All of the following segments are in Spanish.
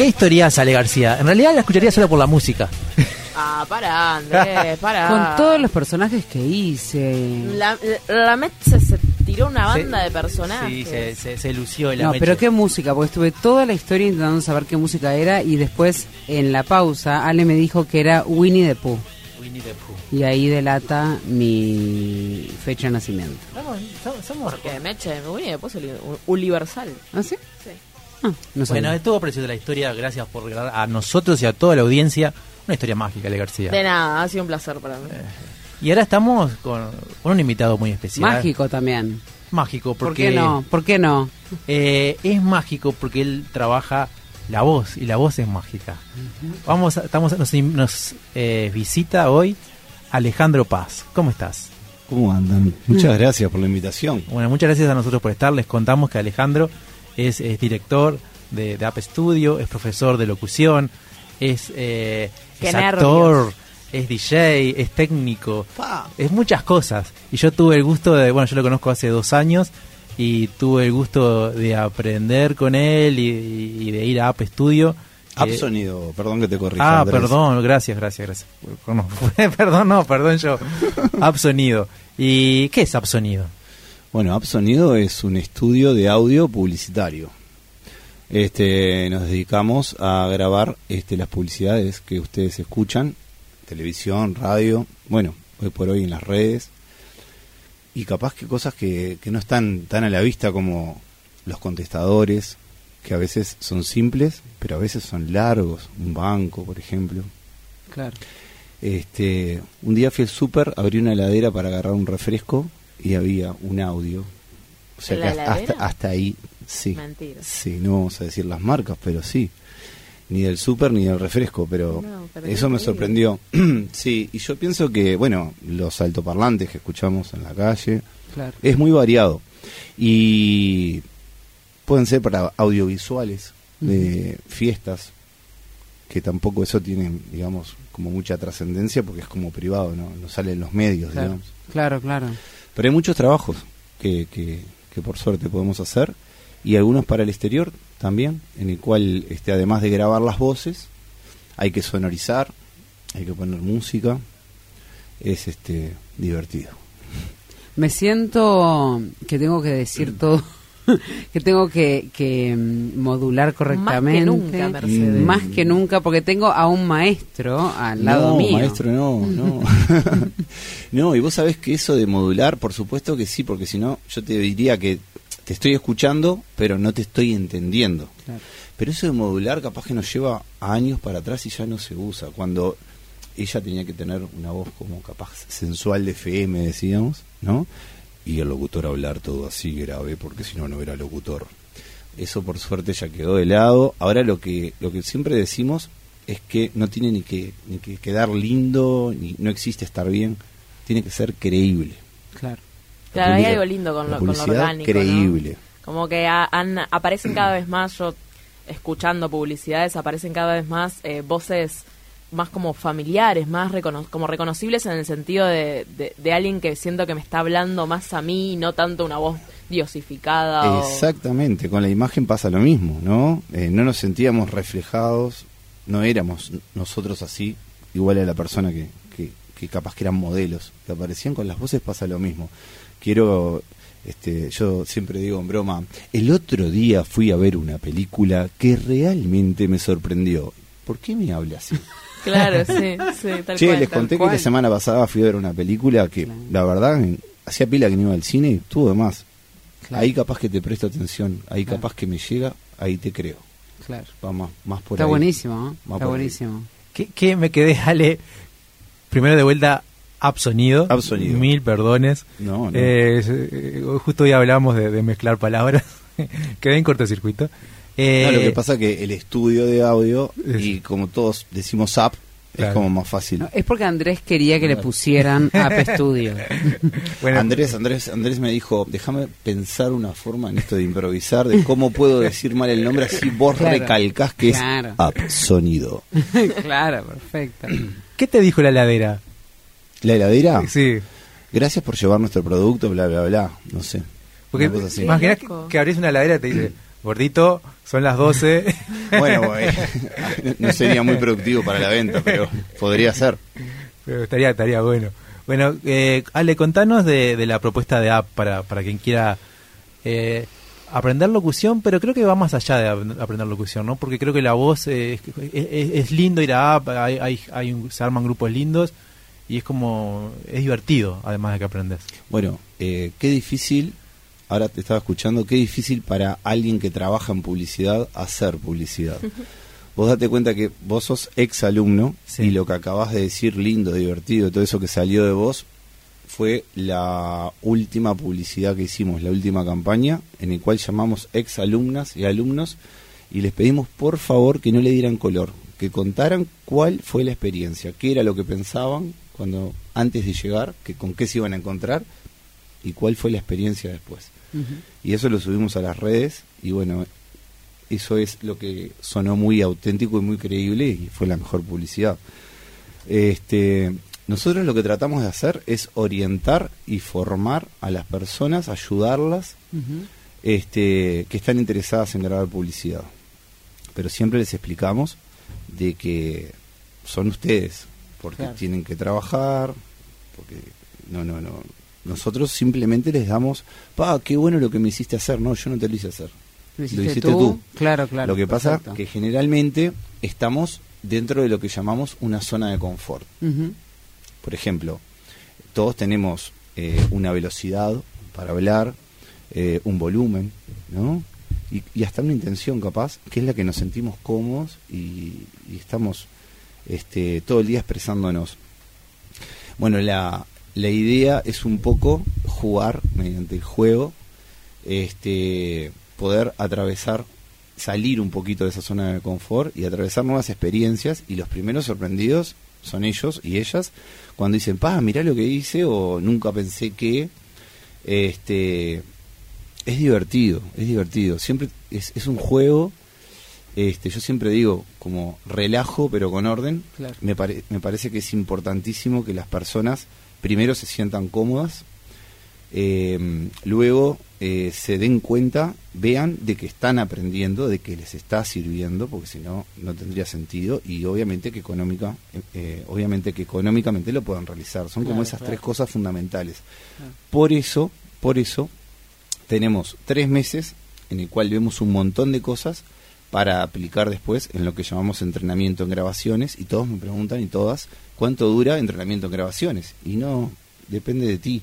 ¿Qué historia sale García? En realidad la escucharía solo por la música. Ah, para, Andrés, para. Con todos los personajes que hice. La, la Met se, se tiró una banda Se- de personajes. Sí, se, se, se lució la No, mecha. pero qué música, porque estuve toda la historia intentando saber qué música era y después en la pausa Ale me dijo que era Winnie the Pooh Winnie the Pooh. y ahí delata mi fecha de nacimiento. Somos, somos- somos- Porque Meche, Winnie después el universal. ¿Ah, sí? Sí. Ah, no. Bueno, estuvo preciosa la historia. Gracias por regalar a nosotros y a toda la audiencia una historia mágica de García. De nada, ha sido un placer para mí. Y ahora estamos con, con un invitado muy especial. Mágico también. Mágico, ¿Por porque qué no? ¿Por qué no? eh, es mágico porque él trabaja la voz y la voz es mágica. Vamos, a- estamos, nos, nos, eh, visita hoy Alejandro Paz. ¿Cómo estás? ¿Cómo andan? Muchas gracias por la invitación. Bueno, muchas gracias a nosotros por estar. Les contamos que Alejandro es, es director de, de App Studio, es profesor de locución, es, eh, es actor, es DJ, es técnico, es muchas cosas. Y yo tuve el gusto de, bueno, yo lo conozco hace dos años y tuve el gusto de aprender con él y, y- y de ir a App Studio. App Eh, Sonido, perdón que te corrija. Ah, Andrés. perdón, gracias, gracias, gracias. No, perdón, no, perdón yo. App Sonido. ¿Y qué es App Sonido? Bueno, App Sonido es un estudio de audio publicitario. Este, nos dedicamos a grabar este, las publicidades que ustedes escuchan, televisión, radio, bueno, hoy por hoy en las redes, y capaz que cosas que, que no están tan a la vista como los contestadores, que a veces son simples, pero a veces son largos, un banco, por ejemplo. Claro. Este, un día fui al súper, abrí una heladera para agarrar un refresco y había un audio. O sea ¿En que la hasta, hasta, hasta ahí, sí. Mentira. Sí, no vamos a decir las marcas, pero sí. Ni del súper ni del refresco, pero, No, pero eso me sorprendió. sí, y yo pienso que, bueno, los altoparlantes que escuchamos en la calle, Claro. es muy variado. Y pueden ser para audiovisuales, de fiestas, que tampoco eso tiene, digamos, como mucha trascendencia porque es como privado, ¿no? No sale en los medios, Claro, digamos. claro, claro. Pero hay muchos trabajos que, que, que por suerte podemos hacer y algunos para el exterior también, en el cual, este, además de grabar las voces, hay que sonorizar, hay que poner música, es este divertido. Me siento que tengo que decir todo, que tengo que, que mm, modular correctamente. nunca, Mercedes. Más que nunca, porque tengo a un maestro al lado no, mío. maestro, no, no. no, y vos sabés que eso de modular, por supuesto que sí, porque si no, yo te diría que te estoy escuchando, pero no te estoy entendiendo. Claro. Pero eso de modular capaz que nos lleva años para atrás y ya no se usa. Cuando ella tenía que tener una voz como capaz sensual de FM, decíamos, ¿no? Y el locutor hablar todo así grave, porque si no, no era locutor. Eso por suerte ya quedó de lado. Ahora lo que, lo que siempre decimos es que no tiene ni que, ni que quedar lindo, ni no existe estar bien, tiene que ser creíble. Claro. Claro, hay algo lindo con la lo, con lo orgánico. ¿no? creíble. Como que ha- han, aparecen cada vez más, yo escuchando publicidades, aparecen cada vez más eh, voces más como familiares, más recono- como reconocibles en el sentido de, alguien que siento que me está hablando más a mí no tanto una voz diosificada. Exactamente, con la imagen pasa lo mismo, ¿no? Eh, no nos sentíamos reflejados, no éramos nosotros así, igual a la persona que, que, que capaz que eran modelos, que aparecían con las voces pasa lo mismo. Quiero, este, yo siempre digo en broma, el otro día fui a ver una película que realmente me sorprendió. ¿Por qué me habla así? Claro, sí, sí, tal Che, cual, les tal conté que la semana pasada fui a ver una película que, Claro. la verdad, hacía pila que no iba al cine y estuvo de más. Claro. Ahí capaz que te presto atención, ahí Claro. capaz que me llega, ahí te creo. Claro. Va más, por Está ahí. buenísimo, ¿no? Va Está buenísimo. ¿Qué, qué me quedé, Ale? Primero de vuelta, App Sonido. App Sonido. Mil perdones. No, no. Eh, eh, justo hoy hablamos de, de mezclar palabras. quedé en cortocircuito. Eh, No, lo que pasa que el estudio de audio, Es- y como todos decimos app, Claro. es como más fácil. No, es porque Andrés quería que le pusieran App Studio. bueno, Andrés, Andrés, Andrés me dijo, déjame pensar una forma en esto de improvisar, de cómo puedo decir mal el nombre así vos Claro. recalcás que Claro. es app sonido. claro, perfecto. ¿Qué te dijo la heladera? La heladera, Sí. gracias por llevar nuestro producto, bla, bla, bla, no sé. Porque que, que abrís una heladera y te dice, Gordito, son las 12. Bueno, no sería muy productivo para la venta, pero podría ser. Pero estaría, estaría bueno. Bueno, eh, Ale, contanos de, de la propuesta de app para, para quien quiera eh, aprender locución, pero creo que va más allá de ap- aprender locución, ¿no? Porque creo que la voz es, es- es lindo ir a app, hay, hay, hay un- se arman grupos lindos y es como, es divertido, además de que aprendes. Bueno, eh, qué difícil, ahora te estaba escuchando, qué difícil para alguien que trabaja en publicidad hacer publicidad. Vos date cuenta que vos sos ex alumno Sí. y lo que acabas de decir, lindo, divertido, todo eso que salió de vos, fue la última publicidad que hicimos, la última campaña, en el cual llamamos ex alumnas y alumnos y les pedimos por favor que no le dieran color, que contaran cuál fue la experiencia, qué era lo que pensaban cuando antes de llegar, que con qué se iban a encontrar y cuál fue la experiencia después. Y eso lo subimos a las redes y bueno, eso es lo que sonó muy auténtico y muy creíble y fue la mejor publicidad. Este, nosotros lo que tratamos de hacer es orientar y formar a las personas, ayudarlas este, que están interesadas en grabar publicidad. Pero siempre les explicamos de que son ustedes, porque Claro. tienen que trabajar, porque no, no, no. Nosotros simplemente les damos, pa, qué bueno lo que me hiciste hacer. No, yo no te lo hice hacer. ¿Lo hiciste hiciste tú. tú? Claro, claro. lo que pasa perfecto. que generalmente estamos dentro de lo que llamamos una zona de confort. Por ejemplo, todos tenemos eh, una velocidad para hablar, eh, un volumen, ¿no? Y, y hasta una intención capaz, que es la que nos sentimos cómodos y, y estamos este, todo el día expresándonos. Bueno, la, la idea es un poco jugar mediante el juego, este, poder atravesar, salir un poquito de esa zona de confort y atravesar nuevas experiencias y los primeros sorprendidos son ellos y ellas cuando dicen, pa, mirá lo que hice o nunca pensé que, este, es divertido, es divertido, siempre es, es un juego, este, yo siempre digo como relajo pero con orden, Claro. me, pare- me parece que es importantísimo que las personas primero se sientan cómodas, eh, luego eh, se den cuenta, vean de que están aprendiendo, de que les está sirviendo, porque si no, no tendría sentido, y obviamente que económica, eh, obviamente que económicamente lo puedan realizar. Son como esas claro. tres cosas fundamentales. Claro. Por eso, por eso, tenemos tres meses en el cual vemos un montón de cosas para aplicar después en lo que llamamos entrenamiento en grabaciones y todos me preguntan y todas cuánto dura entrenamiento en grabaciones y no depende de ti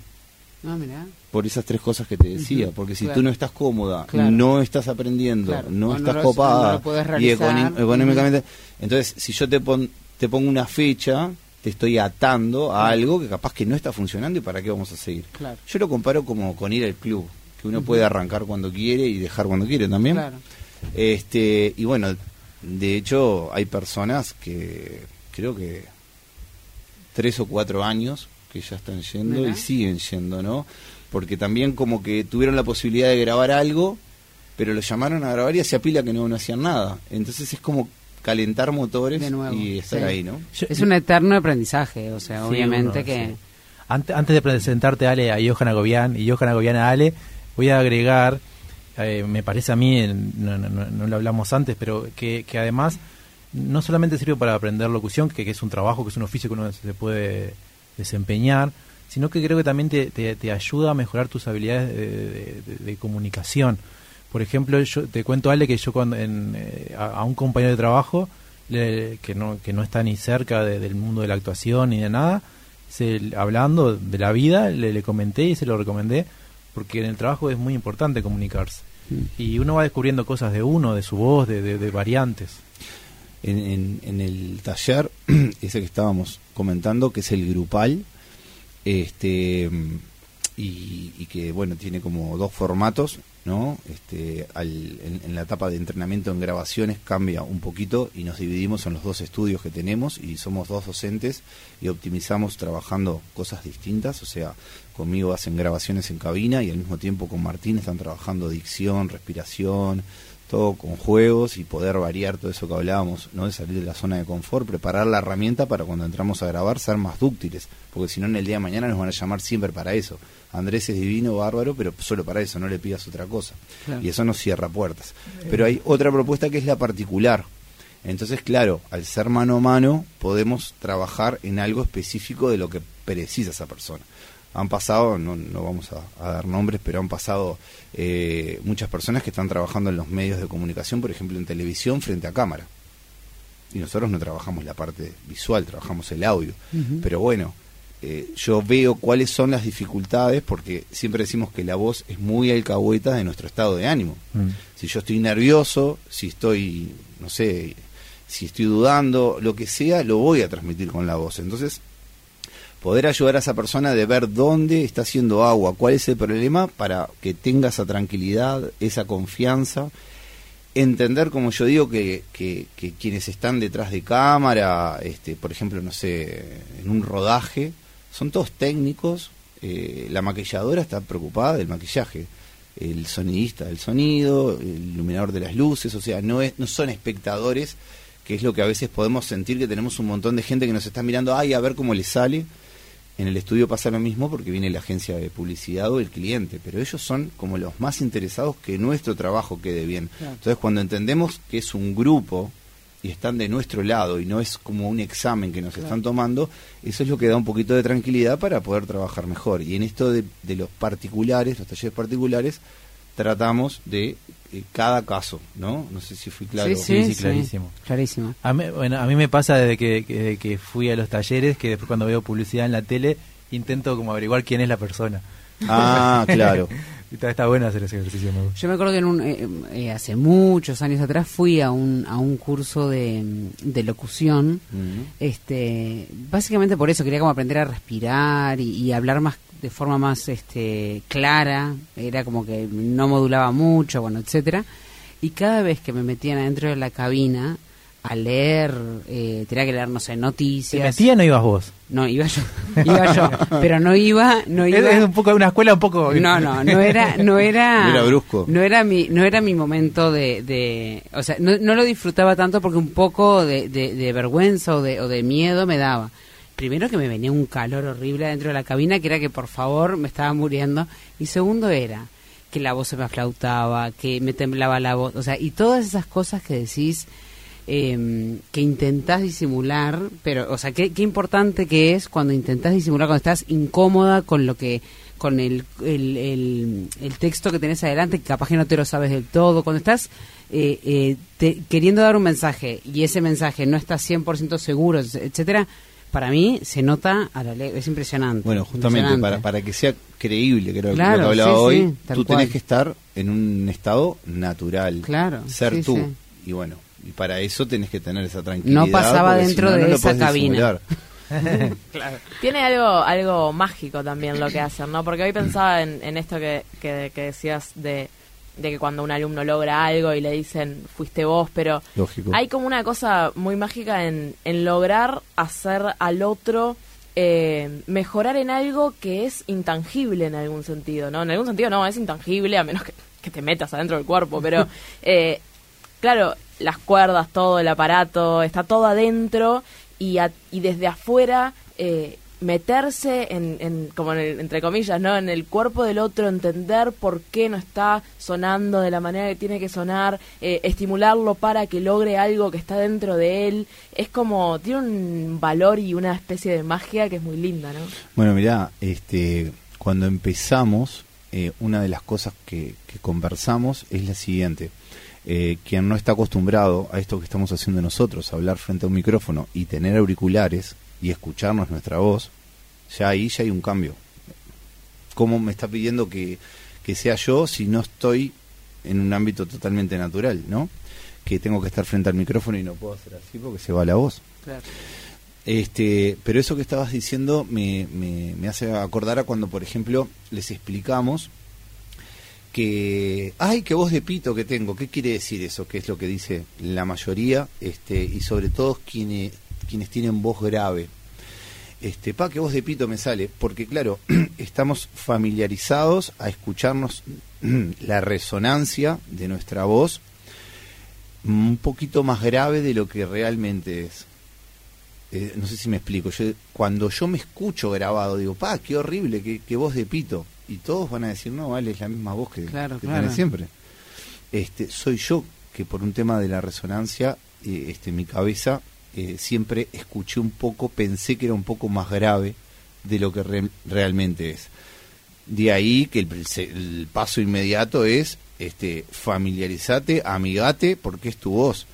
Ah, mirá. por esas tres cosas que te decía porque si claro. tú no estás cómoda Claro. no estás aprendiendo Claro, no estás lo- copada no lo podés y económicamente entonces si yo te pon- te pongo una fecha te estoy atando a algo que capaz que no está funcionando y para qué vamos a seguir Claro. yo lo comparo como con ir al club, que uno puede arrancar cuando quiere y dejar cuando quiere también. Claro. Este, y bueno, de hecho hay personas que creo que tres o cuatro años que ya están yendo y siguen yendo, ¿no? Porque también como que tuvieron la posibilidad de grabar algo, pero lo llamaron a grabar y hacía pila que no, no hacían nada. Entonces es como calentar motores De nuevo, y estar sí. ahí, ¿no? Yo- Es un eterno aprendizaje, o sea, Sí, obviamente uno, que... sí. Ante- Antes de presentarte Ale a Johanna Gobián y Johanna Gobián a Ale, voy a agregar, eh, me parece a mí, no- no- no lo hablamos antes, pero que, que además no solamente sirve para aprender locución, que, que es un trabajo, que es un oficio que uno se puede desempeñar, sino que creo que también te, te- te ayuda a mejorar tus habilidades de, de- de- de comunicación. Por ejemplo, yo te cuento, Ale, que yo cuando en, eh, a, a un compañero de trabajo le- que, no, que no está ni cerca de- del mundo de la actuación ni de nada, se, hablando de la vida, le, le comenté y se lo recomendé, porque en el trabajo es muy importante comunicarse. Mm. Y uno va descubriendo cosas de uno, de su voz, de- de variantes. En, en- el taller ese que estábamos comentando que es el grupal este y, y que bueno tiene como dos formatos no este al- en, en la etapa de entrenamiento en grabaciones cambia un poquito y nos dividimos en los dos estudios que tenemos y somos dos docentes y optimizamos trabajando cosas distintas o sea conmigo hacen grabaciones en cabina y al mismo tiempo con Martín están trabajando dicción respiración todo con juegos y poder variar todo eso que hablábamos, ¿no? De salir de la zona de confort, preparar la herramienta para cuando entramos a grabar ser más dúctiles, porque si no en el día de mañana nos van a llamar siempre para eso. Andrés es divino, bárbaro, pero solo para eso, no le pidas otra cosa. Claro. Y eso nos cierra puertas. Pero hay otra propuesta que es la particular. Entonces, claro, al ser mano a mano, podemos trabajar en algo específico de lo que precisa esa persona. Han pasado, no, no vamos a, a dar nombres, pero han pasado eh, muchas personas que están trabajando en los medios de comunicación, por ejemplo en televisión, frente a cámara. Y nosotros no trabajamos la parte visual, trabajamos el audio. Pero bueno, eh, yo veo cuáles son las dificultades, porque siempre decimos que la voz es muy alcahueta de nuestro estado de ánimo. Mm. Si yo estoy nervioso, si estoy, no sé, si estoy dudando, lo que sea, lo voy a transmitir con la voz. Entonces, poder ayudar a esa persona de ver dónde está haciendo agua, cuál es el problema, para que tenga esa tranquilidad, esa confianza. Entender, como yo digo, que, que, que quienes están detrás de cámara, este, por ejemplo, no sé, en un rodaje, son todos técnicos. eh, la maquilladora está preocupada del maquillaje el sonidista del sonido, el iluminador de las luces, o sea, no, es, no son espectadores, que es lo que a veces podemos sentir que tenemos un montón de gente que nos está mirando, ay, a ver cómo le sale. En el estudio pasa lo mismo porque viene la agencia de publicidad o el cliente, pero ellos son como los más interesados que nuestro trabajo quede bien. Claro. Entonces, cuando entendemos que es un grupo y están de nuestro lado y no es como un examen que nos están tomando, eso es lo que da un poquito de tranquilidad para poder trabajar mejor. Y en esto de, de los particulares, los talleres particulares, tratamos de cada caso, ¿no? No sé si fui claro. sí, sí, clarísimo. Clarísimo. A mí, bueno, a mí me pasa desde que, que, que fui a los talleres, que después cuando veo publicidad en la tele, intento como averiguar quién es la persona. Ah, claro. Está, está bueno hacer ese ejercicio. me gusta. Yo me acuerdo que en un, eh, eh, hace muchos años atrás fui a un, a un curso de, de locución. Mm. Este, básicamente por eso quería como aprender a respirar y, y hablar más de forma más este clara, era como que no modulaba mucho, bueno, etcétera. Y cada vez que me metían adentro de la cabina a leer, eh, tenía que leer, no sé, ¿Te noticias. metían o ibas vos? No, iba yo, iba yo, pero no iba, no Es, iba. es un poco una escuela un poco... No, no, no era, no era, No era brusco. no era mi, no era mi momento de, de o sea, no, no lo disfrutaba tanto porque un poco de, de, de vergüenza o de, o de miedo me daba. Primero que me venía un calor horrible dentro de la cabina, que era que por favor me estaba muriendo. Y segundo era que la voz se me aflautaba, que me temblaba la voz, o sea, y todas esas cosas que decís, eh, que intentás disimular, pero, o sea, qué, importante que es cuando intentás disimular, cuando estás incómoda con lo que, con el, el, el, texto que tenés adelante, que capaz que no te lo sabes del todo, cuando estás eh, eh, te- queriendo dar un mensaje y ese mensaje no estás 100% seguro, etcétera, para mí se nota a la le- es impresionante. Bueno, justamente impresionante. para, para que sea creíble, creo Claro, que lo que hablaba sí, hoy, sí, tú cual. tenés que estar en un estado natural. Claro, Ser sí, tú. sí. Y bueno, y para eso tenés que tener esa tranquilidad. No pasaba si dentro no, de no esa cabina. Tiene algo, algo mágico también lo que hacen, ¿no? Porque hoy pensaba en, en esto que, que, que decías de, de que cuando un alumno logra algo y le dicen fuiste vos, pero Lógico. hay como una cosa muy mágica en, en lograr hacer al otro eh, mejorar en algo que es intangible en algún sentido, ¿no? En algún sentido no, es intangible a menos que, que te metas adentro del cuerpo, pero eh, claro, las cuerdas, todo el aparato, está todo adentro y, a- y desde afuera eh, meterse en, en- como en el- entre comillas, ¿no? En el cuerpo del otro, entender por qué no está sonando de la manera que tiene que sonar, eh, estimularlo para que logre algo que está dentro de él, es como, tiene un valor y una especie de magia que es muy linda, ¿no? Bueno, mirá, este, cuando empezamos, eh, una de las cosas que, que conversamos es la siguiente. Eh, quien no está acostumbrado a esto que estamos haciendo nosotros, hablar frente a un micrófono y tener auriculares y escucharnos nuestra voz, ya ahí ya hay un cambio. ¿Cómo me está pidiendo que, que sea yo si no estoy en un ámbito totalmente natural, ¿no? Que tengo que estar frente al micrófono y no puedo hacer así porque se va la voz. Claro. Este, pero eso que estabas diciendo me, me, me hace acordar a cuando, por ejemplo, les explicamos que, ay, qué voz de pito que tengo. ¿Qué quiere decir eso? Que es lo que dice la mayoría, este, y sobre todo quienes, quienes tienen voz grave. Este, pa, qué voz de pito me sale, porque claro, estamos familiarizados a escucharnos la resonancia de nuestra voz un poquito más grave de lo que realmente es. Eh, no sé si me explico. Yo, cuando yo me escucho grabado, digo, pa, qué horrible, qué, qué voz de pito. Y todos van a decir, no, vale, es la misma voz que, Claro, que claro. tenés siempre. Este, soy yo que por un tema de la resonancia, eh, este, mi cabeza eh, siempre escuché un poco, pensé que era un poco más grave de lo que re- realmente es. De ahí que el, el paso inmediato es este, familiarizate, amigate, porque es tu voz.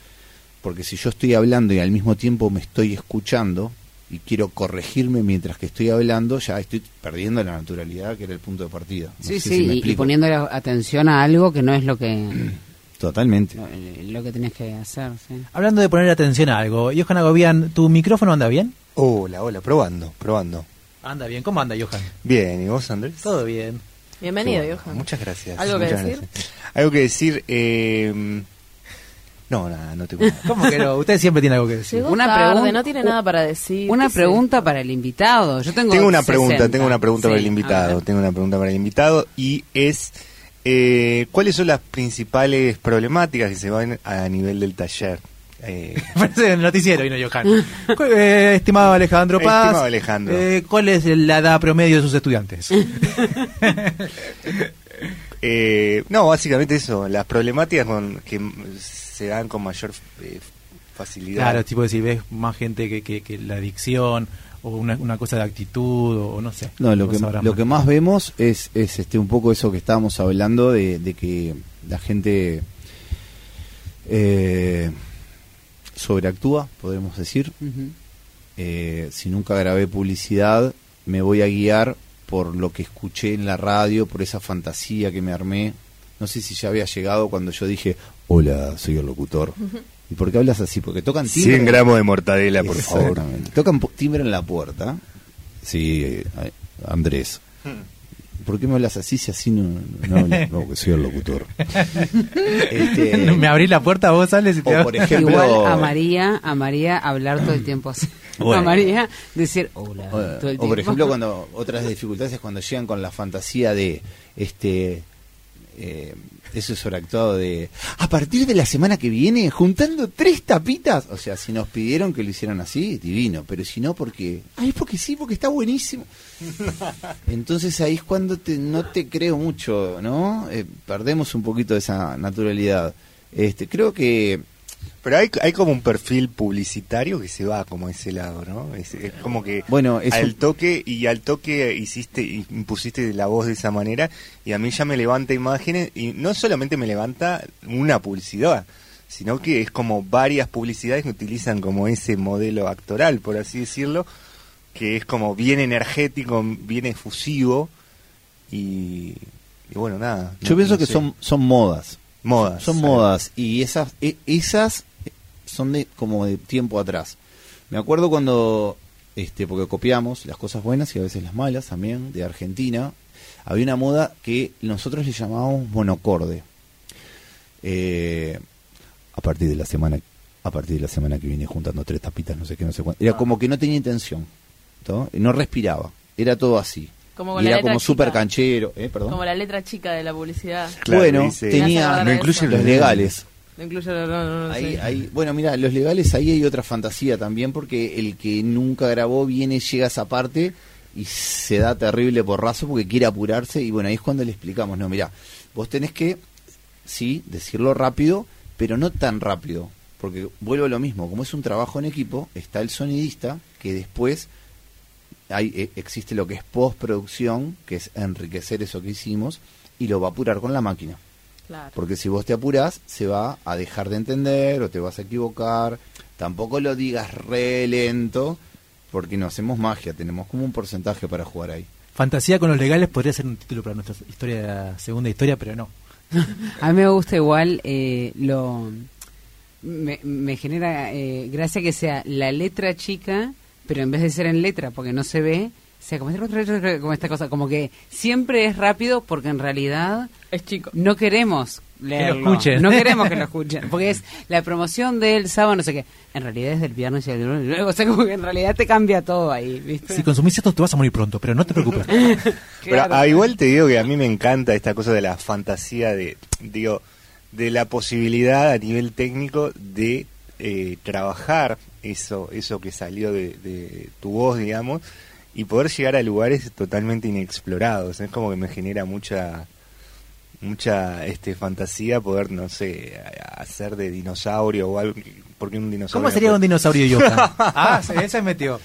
Porque si yo estoy hablando y al mismo tiempo me estoy escuchando y quiero corregirme mientras que estoy hablando, ya estoy perdiendo la naturalidad que era el punto de partida. No sí, sí, si y- y, poniendo atención a algo que no es lo que Totalmente. lo, lo que tenés que hacer. sí. Hablando de poner atención a algo, Johan Agobian, ¿tu micrófono anda bien? Hola, hola, probando, probando. Anda bien, ¿cómo anda Johan? Bien, ¿y vos, Andrés? Todo bien. Bienvenido, bueno. Johan. Muchas gracias. ¿Algo que decir? gracias. Algo que decir, eh... No, nada, no nada. ¿Cómo que no? Usted siempre tiene algo que decir. Llegó Una tarde, pregunta- no tiene nada para decir. Una pregunta para el invitado. Yo tengo Tengo una 60. pregunta, tengo una pregunta para el invitado, tengo una pregunta para el invitado y es eh, ¿cuáles son las principales problemáticas que se van a nivel del taller? Eh, Parece el noticiero y no Johan. Eh, estimado Alejandro Paz. Estimado Alejandro. eh, ¿Cuál es la edad promedio de sus estudiantes? eh, no, básicamente eso, las problemáticas con, que se dan con mayor eh, facilidad. claro, tipo decir, ves más gente que, que, que la adicción o una, una cosa de actitud o, no sé. No, lo que, lo que más vemos es, es este un poco eso que estábamos hablando de, de que la gente eh, sobreactúa, podemos decir. Eh, si nunca grabé publicidad, me voy a guiar por lo que escuché en la radio, por esa fantasía que me armé. No sé si ya había llegado cuando yo dije, hola, soy el locutor. ¿Y por qué hablas así? Porque tocan timbre. 100 gramos de mortadela, por favor. Tocan timbre en la puerta. Sí, Andrés. ¿Por qué me hablas así si así no, no, hablas? No, que soy el locutor. Este, me abrís la puerta, vos sales y te o por ejemplo, Igual a María, a María hablar todo el tiempo así. Bueno. A María decir hola. O, todo el o por ejemplo cuando otras dificultades es cuando llegan con la fantasía de este eh, eso es sobreactuado de a partir de la semana que viene juntando tres tapitas. O sea si nos pidieron que lo hicieran así divino. Pero si no porque ay porque sí porque está buenísimo. Entonces ahí es cuando te, no te creo mucho no Eh, perdemos un poquito de esa naturalidad. Este creo que Pero hay, hay como un perfil publicitario que se va como a ese lado, ¿no? Es, es como que Bueno, es al un- toque y al toque hiciste impusiste la voz de esa manera y a mí ya me levanta imágenes y no solamente me levanta una publicidad, sino que es como varias publicidades que utilizan como ese modelo actoral, por así decirlo, que es como bien energético, bien efusivo y, y bueno, nada. yo no- pienso no que sé. son son modas modas. Son modas y esas e- esas son de como de tiempo atrás. Me acuerdo cuando este porque copiamos las cosas buenas y a veces las malas también de Argentina. Había una moda que nosotros le llamábamos monocorde. Eh, a partir de la semana a partir de la semana que viene juntando tres tapitas, no sé qué, no sé cuánto. Era como que no tenía intención. ¿no? No respiraba. Era todo así. Como con y la era letra como súper canchero. ¿eh? Perdón. Como la letra chica de la publicidad. Claro, bueno, dice- tenía no de incluye eso. los legales. No incluye no, no, no Ahí, sé. ahí, bueno, mira, los legales ahí hay otra fantasía también porque el que nunca grabó viene, llega a esa parte y se da terrible porrazo porque quiere apurarse y bueno, ahí es cuando le explicamos, no, mira, vos tenés que, sí, decirlo rápido, pero no tan rápido, porque vuelvo a lo mismo, como es un trabajo en equipo, está el sonidista que después hay, eh, existe lo que es postproducción, que es enriquecer eso que hicimos y lo va a apurar con la máquina. Claro. Porque si vos te apurás, se va a dejar de entender o te vas a equivocar. Tampoco lo digas re lento, porque no hacemos magia, tenemos como un porcentaje para jugar ahí. Fantasía con los legales podría ser un título para nuestra historia, segunda historia, pero no. A mí me gusta igual eh, lo me, me genera eh, gracia que sea la letra chica, pero en vez de ser en letra, porque no se ve, sea como, como esta cosa, como que siempre es rápido porque en realidad Es chico. no queremos leerlo, escuchen. no queremos que lo escuchen, porque es la promoción del sábado, no sé qué, en realidad es del viernes y el lunes, y luego, o sea, como que en realidad te cambia todo ahí, ¿viste? Si consumís esto te vas a morir pronto, pero no te preocupes. Pero Claro. ah, igual te digo que a mí me encanta esta cosa de la fantasía de, digo, de la posibilidad a nivel técnico de eh, trabajar eso, eso que salió de, de tu voz, digamos, y poder llegar a lugares totalmente inexplorados. Es como que me genera mucha mucha este fantasía poder no sé hacer de dinosaurio o algo porque un dinosaurio ¿Cómo no sería puede- un dinosaurio Johan? ah, ese metió.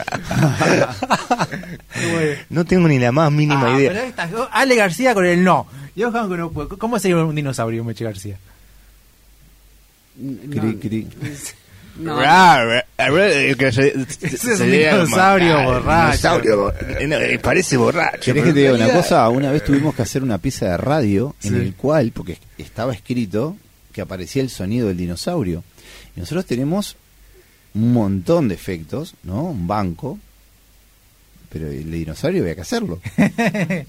no tengo ni la más mínima Ah, idea pero esta- Ale García con el no. Con no. ¿Cómo sería un dinosaurio, Meche García? No, Cri, cri. No. Que se- Ese es un sería como- dinosaurio borracho. dinosaurio bo- no, parece borracho ¿Querés que te diga una cosa? Una vez tuvimos que hacer una pieza de radio en el cual, porque estaba escrito que aparecía el sonido del dinosaurio. Y nosotros tenemos un montón de efectos, ¿no? Un banco. Pero el dinosaurio había que hacerlo. ¿De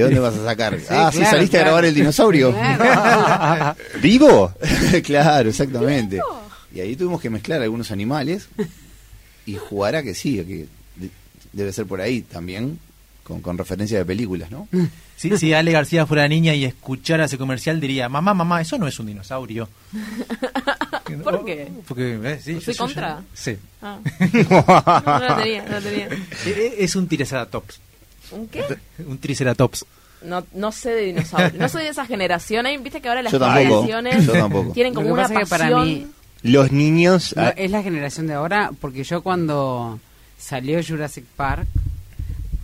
dónde vas a sacar? ah, sí, claro, saliste a grabar el dinosaurio. Claro. vivo claro, exactamente. Y ahí tuvimos que mezclar algunos animales y jugar a que sí, que de- debe ser por ahí también, con, con referencia de películas, ¿no? Si, si Ale García fuera niña y escuchara ese comercial, diría: Mamá, mamá, eso no es un dinosaurio. ¿Por qué? Porque, eh, sí, ¿Soy yo- yo- contra? Sí. Ah. No, no la tenía, no la tenía. Eh, eh, Es un triceratops. ¿Un qué? Un triceratops. No, no sé de dinosaurios. No soy de esa generación. Ahí, Viste que ahora las generaciones tienen como Lo una que para pasión. mí- los niños No, ah, es la generación de ahora, porque yo cuando salió Jurassic Park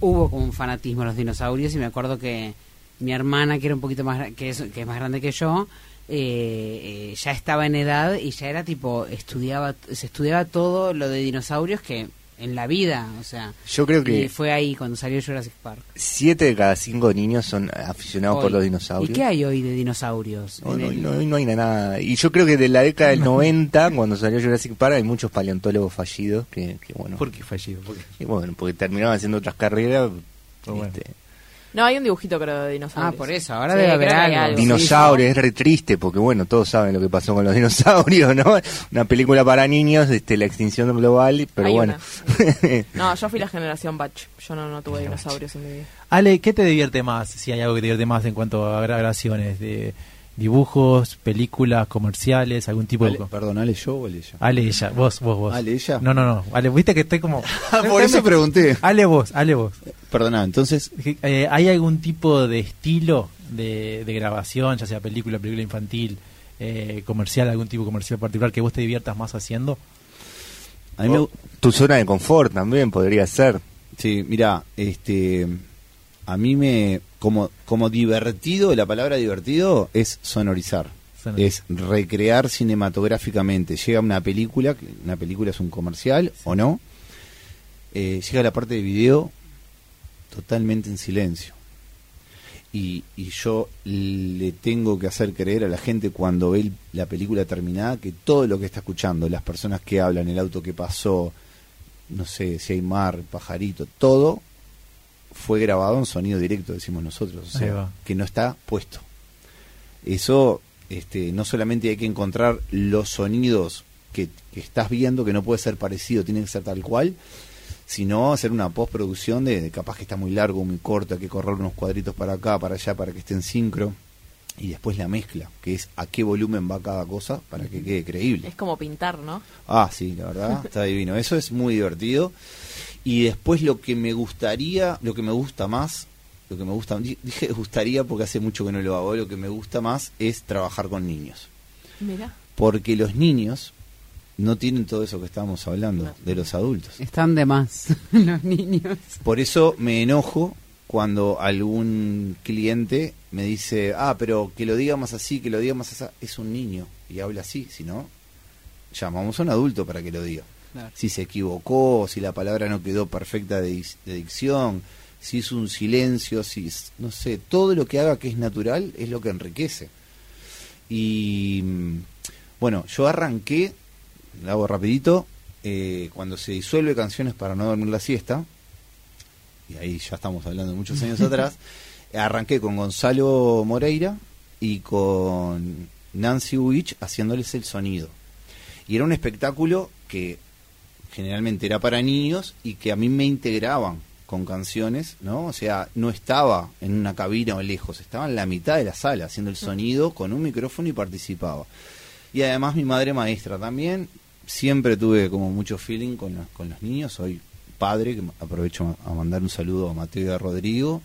hubo como un fanatismo a los dinosaurios y me acuerdo que mi hermana, que era un poquito más, que es, que es más grande que yo, eh, eh, ya estaba en edad y ya era tipo, estudiaba, se estudiaba todo lo de dinosaurios que en la vida, o sea, yo creo y que fue ahí cuando salió Jurassic Park. siete de cada cinco niños son aficionados por Hoy. los dinosaurios ¿Y qué hay hoy de dinosaurios? No, no, el- no, no hay nada. Y yo creo que de la década del 90, cuando salió Jurassic Park, hay muchos paleontólogos fallidos que, que bueno, ¿Por qué fallido? ¿Por qué? y bueno, porque terminaban haciendo otras carreras. Bueno. este, No, hay un dibujito creo de dinosaurios. Ah, por eso, ahora Sí, debe haber algo. Dinosaurios, es re triste, porque bueno, todos saben lo que pasó con los dinosaurios, ¿no? Una película para niños, este, la extinción global, pero Hay bueno. No, yo fui la generación Batch. Yo no, no tuve dinosaurios en mi vida. Ale, ¿qué te divierte más? Si hay algo que te divierte más en cuanto a grabaciones de dibujos, películas, comerciales, algún tipo Ale, de... perdón, ¿Ale yo o Ale ella? Ale, ella, vos, vos, vos. Ale, ella. No, no, no. Ale, viste que estoy como... Por eso pregunté. Ale vos, Ale vos. Perdona, entonces, Eh, ¿Hay algún tipo de estilo de, de grabación, ya sea película, película infantil, eh, comercial, algún tipo comercial particular que vos te diviertas más haciendo? a mí me, tu zona de confort también podría ser. Sí, mira, este, a mí me, como, como divertido, la palabra divertido es sonorizar, es recrear cinematográficamente. Llega una película, una película es un comercial o no, eh, llega la parte de video totalmente en silencio. Y, y yo le tengo que hacer creer a la gente cuando ve la película terminada que todo lo que está escuchando, las personas que hablan, el auto que pasó, no sé si hay mar, pajarito, todo fue grabado en sonido directo, decimos nosotros, o sea, que no está puesto. Eso, este, no solamente hay que encontrar los sonidos que, que estás viendo, que no puede ser parecido, tiene que ser tal cual, sino hacer una postproducción de, de capaz que está muy largo, muy corto, hay que correr unos cuadritos para acá, para allá, para que esté en sincro, y después la mezcla, que es a qué volumen va cada cosa para que quede creíble. Es como pintar, ¿no? Ah, sí, la verdad, está divino. Eso es muy divertido. Y después lo que me gustaría, lo que me gusta más, lo que me gusta, di- dije gustaría porque hace mucho que no lo hago, lo que me gusta más es trabajar con niños. Mira. Porque los niños no tienen todo eso que estábamos hablando de los adultos. Están de más los niños. Por eso me enojo cuando algún cliente me dice, ah, pero que lo diga más así, que lo diga más así, es un niño y habla así, si no, llamamos a un adulto para que lo diga. Claro. Si se equivocó, si la palabra no quedó perfecta de, dic- de dicción, si es un silencio, si no sé, todo lo que haga que es natural es lo que enriquece. Y mm, bueno, yo arranqué, lo hago rapidito, eh, cuando se disuelve canciones para no dormir la siesta, y ahí ya estamos hablando de muchos años atrás, arranqué con Gonzalo Moreira y con Nancy Witch haciéndoles el sonido. Y era un espectáculo que generalmente era para niños y que a mí me integraban con canciones, ¿no? O sea, no estaba en una cabina o lejos, estaba en la mitad de la sala haciendo el sonido con un micrófono y participaba. Y además mi madre maestra también, siempre tuve como mucho feeling con los, con los niños, soy padre, que aprovecho a mandar un saludo a Mateo y a Rodrigo,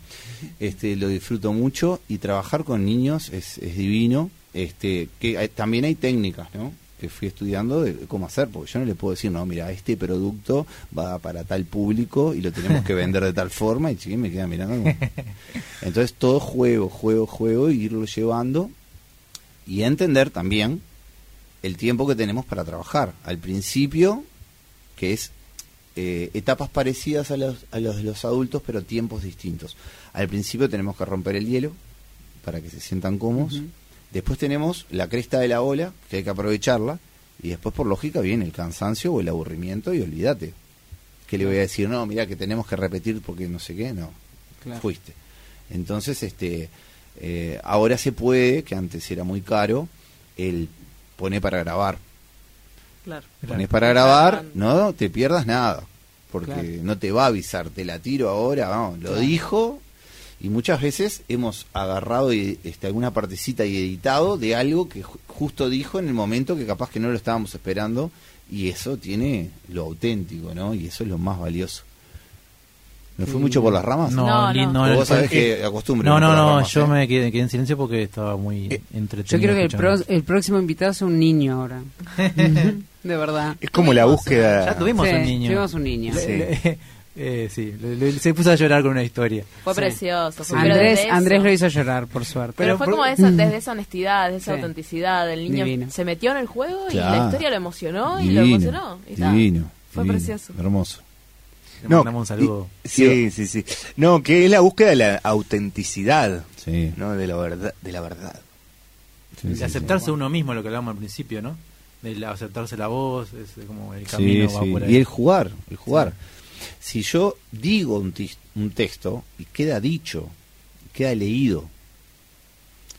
este, lo disfruto mucho y trabajar con niños es, es divino, este, que hay- también hay técnicas, ¿no? que fui estudiando de cómo hacer, porque yo no le puedo decir, no, mira, este producto va para tal público y lo tenemos que vender de tal forma, y chiquín me queda mirando. como- Entonces todo juego, juego, juego, y irlo llevando y entender también el tiempo que tenemos para trabajar. Al principio, que es eh, etapas parecidas a los, a los de los adultos, pero tiempos distintos. Al principio tenemos que romper el hielo para que se sientan cómodos. Después tenemos la cresta de la ola, que hay que aprovecharla. Y después, por lógica, viene el cansancio o el aburrimiento y olvídate. ¿Qué le voy a decir? No, mira, que tenemos que repetir porque no sé qué. No, Claro. fuiste. Entonces, este, eh, ahora se puede, que antes era muy caro, el poner para grabar. Claro. Pones para grabar, no te pierdas nada, porque Claro. no te va a avisar, te la tiro ahora, vamos, lo Claro. dijo, y muchas veces hemos agarrado y, este, alguna partecita y editado de algo que ju- justo dijo en el momento que capaz que no lo estábamos esperando, y eso tiene lo auténtico, ¿no? Y eso es lo más valioso. ¿Me fui mucho por las ramas? No, No, no. no, vos sabés que acostumbro. no, no, no, ramas, yo ¿eh? me quedé, quedé en silencio porque estaba muy Eh, entretenido. Yo creo que el, pro- el próximo invitado es un niño ahora. de verdad. Es como la búsqueda. Ya tuvimos Sí, un niño. tuvimos un niño. Sí. le- eh, sí, le- le- se puso a llorar con una historia. Fue Sí. precioso. Fue, Andrés, Andrés lo hizo llorar, por suerte. Pero, Pero fue por- como esa, desde esa honestidad, desde esa autenticidad. El niño Divino. se metió en el juego y Claro. la historia lo emocionó y lo emocionó. y divino, Fue divino, precioso. Hermoso. Le No, mandamos un saludo. y- sí, sí, sí. No, que es la búsqueda de la autenticidad, Sí. ¿no? De la verdad. De la verdad. sí, de sí, sí. aceptarse uno mismo, lo que hablábamos al principio, ¿no? De la- aceptarse la voz, es como el Sí, camino va sí. por ahí. Y el jugar, el jugar. Si yo digo un, un texto y queda dicho, queda leído,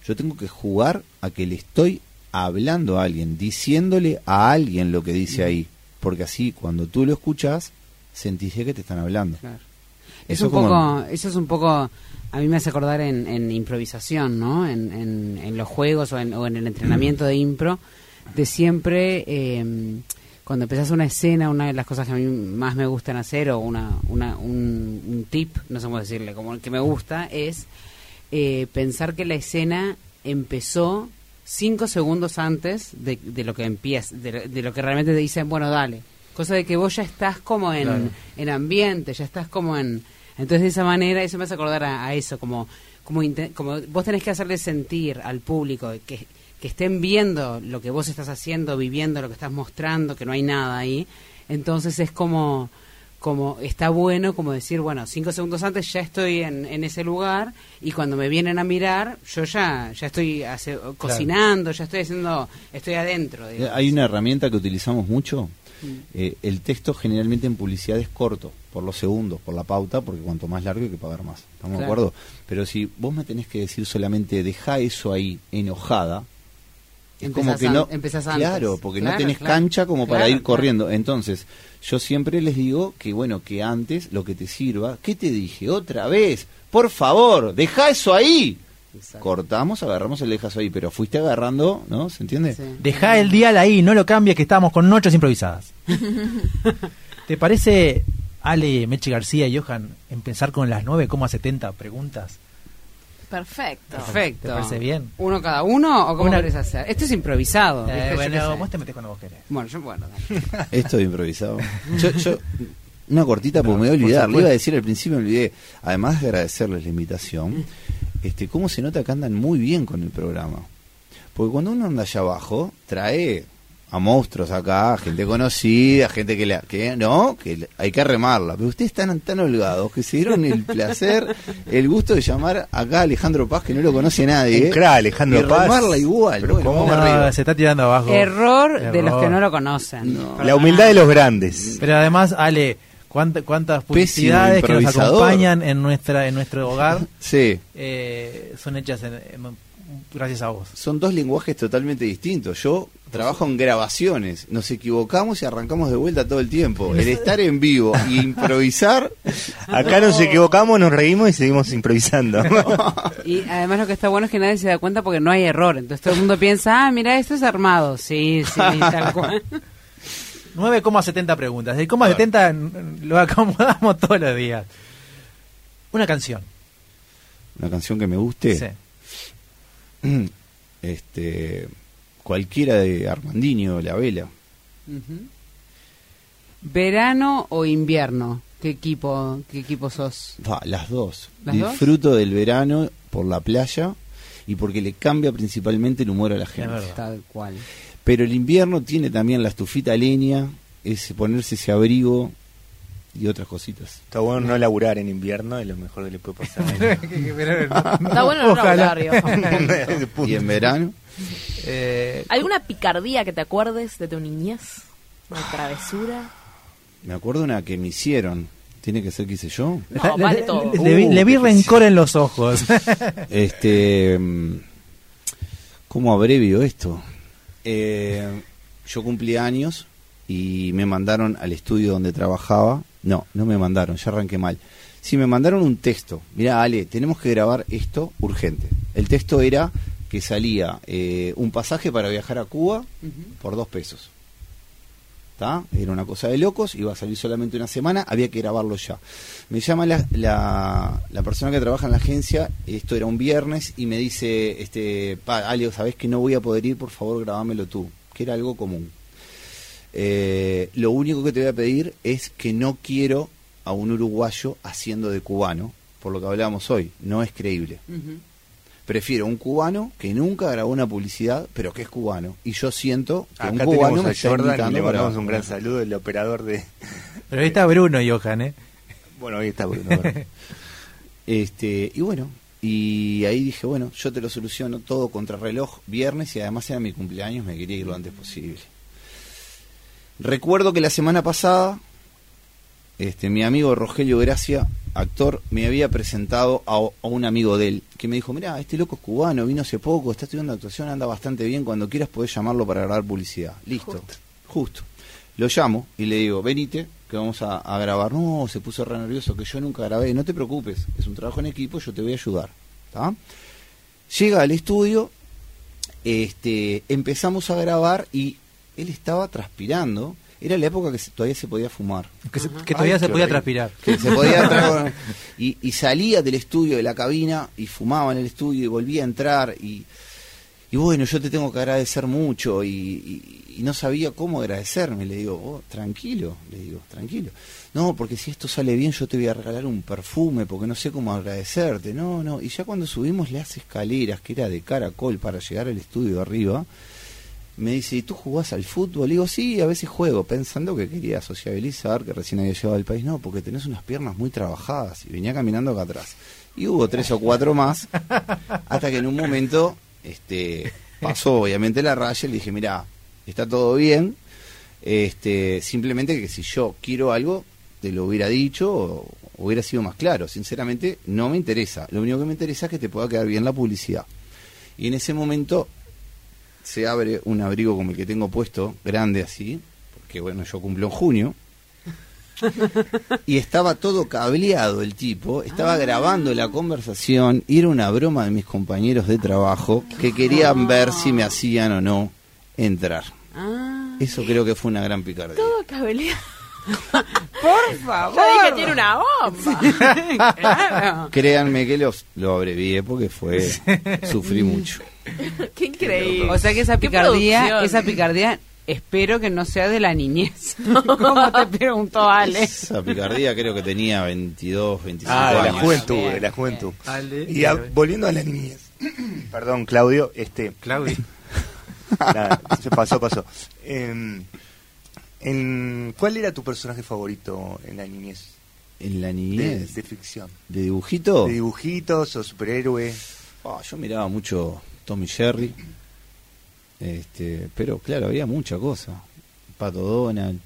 yo tengo que jugar a que le estoy hablando a alguien, diciéndole a alguien lo que dice ahí, porque así cuando tú lo escuchas, sentís que te están hablando. Claro. Es Eso un como- poco, eso es un poco, a mí me hace acordar en, en improvisación, ¿no? En, en, en los juegos o en, o en el entrenamiento de impro, de siempre, eh, cuando empezás una escena, una de las cosas que a mí más me gustan hacer, o una, una, un, un tip, no sé cómo decirle, como el que me gusta, es eh, pensar que la escena empezó cinco segundos antes de, de lo que empieza, de, de lo que realmente te dicen, bueno, dale. Cosa de que vos ya estás como en, Claro. en ambiente, ya estás como en... Entonces de esa manera, eso me hace acordar a, a eso, como, como, como vos tenés que hacerle sentir al público que, que estén viendo lo que vos estás haciendo, viviendo lo que estás mostrando, que no hay nada ahí. Entonces es como, como está bueno como decir, bueno, cinco segundos antes ya estoy en, en ese lugar y cuando me vienen a mirar, yo ya, ya estoy hace- cocinando, ya estoy haciendo, estoy adentro. Eh, digamos. Hay una herramienta que utilizamos mucho. Eh, el texto generalmente en publicidad es corto, por los segundos, por la pauta, porque cuanto más largo hay que pagar más. ¿Estamos de acuerdo? Pero si vos me tenés que decir solamente, deja eso ahí enojada, es como que no. empezás antes. claro, porque no tenés claro. cancha como para ir corriendo. Entonces, yo siempre les digo que, bueno, que antes lo que te sirva, ¿qué te dije? Otra vez, por favor, deja eso ahí. Exacto. Cortamos, agarramos el dejas ahí, pero fuiste agarrando, ¿no? ¿Se entiende? Sí. Deja el dial ahí, no lo cambies, que estamos con noches improvisadas. ¿Te parece, Ale, Meche García y Johan, empezar con las 9,70 preguntas? Perfecto. Perfecto. ¿Te parece bien? ¿Uno cada uno o cómo Una- querés hacer? Esto es improvisado. Eh, bueno, vos te metes cuando vos querés. Bueno, yo, bueno, dale. Esto de improvisado. Yo, yo, una cortita porque No, me voy a olvidar. Le iba a decir al principio, me olvidé. Además de agradecerles la invitación, este, cómo se nota que andan muy bien con el programa. Porque cuando uno anda allá abajo, trae a monstruos acá, gente conocida, gente que, la, que no, que hay que remarla. Pero ustedes están tan holgados que se dieron el placer, el gusto de llamar acá a Alejandro Paz, que no lo conoce nadie. Un crack, Alejandro y Paz. remarla igual. Pero Bueno, ¿cómo? No, arriba. se está tirando abajo. Error, de los que no lo conocen. No. La humildad de los grandes. Pero además, Ale, ¿cuánta- ¿cuántas publicidades que nos acompañan en nuestra en nuestro hogar Sí. eh, son hechas en, en gracias a vos. Son dos lenguajes totalmente distintos. Yo trabajo en grabaciones, nos equivocamos y arrancamos de vuelta todo el tiempo. El estar en vivo y improvisar, Acá nos equivocamos, nos reímos y seguimos improvisando. Y además lo que está bueno es que nadie se da cuenta porque no hay error. Entonces todo el mundo piensa, ah, mira, esto es armado. Sí, sí, tal cual. 9,70 preguntas. El 70 lo acomodamos todos los días. Una canción. una canción que me guste, Sí. este, cualquiera de Armandinho, La Vela. ¿Verano o invierno? ¿Qué equipo, qué equipo sos? Va, las dos. ¿Las dos? Disfruto del verano por la playa y porque le cambia principalmente el humor a la gente. Tal cual. Pero el invierno tiene también la estufita leña, ese ponerse ese abrigo y otras cositas. Está bueno no laburar en invierno, es lo mejor que le puede pasar. Está bueno no laburar. Y en verano, Eh, ¿Alguna picardía que te acuerdes de tu niñez? ¿Una travesura? me acuerdo una que me hicieron. ¿Tiene que ser que hice yo? No, vale todo. Le, le vi, Uh, le vi rencor en los ojos. Este, mm, ¿cómo abrevio esto? Eh, yo cumplí años y me mandaron al estudio donde trabajaba. No, no me mandaron, ya arranqué mal. Sí, me mandaron un texto. Mira, Ale, tenemos que grabar esto urgente. El texto era que salía eh, un pasaje para viajar a Cuba por dos pesos. Era una cosa de locos, iba a salir solamente una semana, había que grabarlo ya. Me llama la, la, la persona que trabaja en la agencia, esto era un viernes, y me dice, este, pa, Ale, ¿sabés que no voy a poder ir? Por favor, grabámelo tú, que era algo común. Eh, lo único que te voy a pedir es que no quiero a un uruguayo haciendo de cubano, por lo que hablábamos hoy, no es creíble. Prefiero un cubano que nunca grabó una publicidad, pero que es cubano. Y yo siento que un cubano me está Jordan le para- mandamos un gran saludo, el operador de... Pero ahí está Bruno y Johan, ¿eh? Bueno, ahí está Bruno. Este, y bueno, y ahí dije, bueno, yo te lo soluciono todo contra reloj viernes y además era mi cumpleaños, me quería ir lo antes posible. Recuerdo que la semana pasada, este, mi amigo Rogelio Gracia, actor, me había presentado a, a un amigo de él, que me dijo, mira, este loco es cubano, vino hace poco, está estudiando actuación, anda bastante bien, cuando quieras podés llamarlo para grabar publicidad. Listo, Justo. justo. Lo llamo y le digo, venite, que vamos a, a grabar. No, se puso re nervioso, que yo nunca grabé. No te preocupes, es un trabajo en equipo, yo te voy a ayudar. ¿tá? Llega al estudio, este, empezamos a grabar y él estaba transpirando. Era la época que se- todavía se podía fumar. Que, se- que todavía Ay, se podía transpirar. Que se podía tra- y, y salía del estudio, de la cabina, y fumaba en el estudio y volvía a entrar. Y, y bueno, yo te tengo que agradecer mucho. Y, y- y no sabía cómo agradecerme. Le digo, oh, tranquilo, le digo, tranquilo. No, porque si esto sale bien, yo te voy a regalar un perfume, porque no sé cómo agradecerte. No, no. Y ya cuando subimos las escaleras, que era de caracol para llegar al estudio de arriba, me dice, ¿y tú jugás al fútbol? Le digo, sí, a veces juego, pensando que quería sociabilizar, que recién había llegado al país. No, porque tenés unas piernas muy trabajadas. Y venía caminando acá atrás. Y hubo tres o cuatro más, hasta que en un momento este, pasó obviamente la raya y le dije, mira, está todo bien, este, simplemente que si yo quiero algo, te lo hubiera dicho o hubiera sido más claro. Sinceramente, no me interesa. Lo único que me interesa es que te pueda quedar bien la publicidad. Y en ese momento se abre un abrigo como el que tengo puesto, grande así, porque bueno, yo cumplo en junio. y estaba todo cableado el tipo, estaba grabando la conversación y era una broma de mis compañeros de trabajo que querían ver si me hacían o no entrar. Ah, Eso creo que fue una gran picardía. Todo cabeleado. Por favor. Ya dije que tiene una bomba. Claro. Créanme que los, lo abrevié porque fue sufrí mucho. Qué increíble. O sea que esa picardía, esa picardía, espero que no sea de la niñez. Como te preguntó Ale. Esa picardía creo que tenía 22, 25 Ah, de la años. juventud, Bien, de la juventud. Ale, Y a- volviendo a la niñez. Perdón, Claudio, este, Claudio. nada, se pasó, pasó. Eh, en- ¿Cuál era tu personaje favorito en la niñez? En la De, niñez, de ficción. de dibujito, ¿De dibujitos o superhéroe? Ah, yo miraba mucho Tommy Jerry, este, pero claro, había mucha cosa. Pato Donald,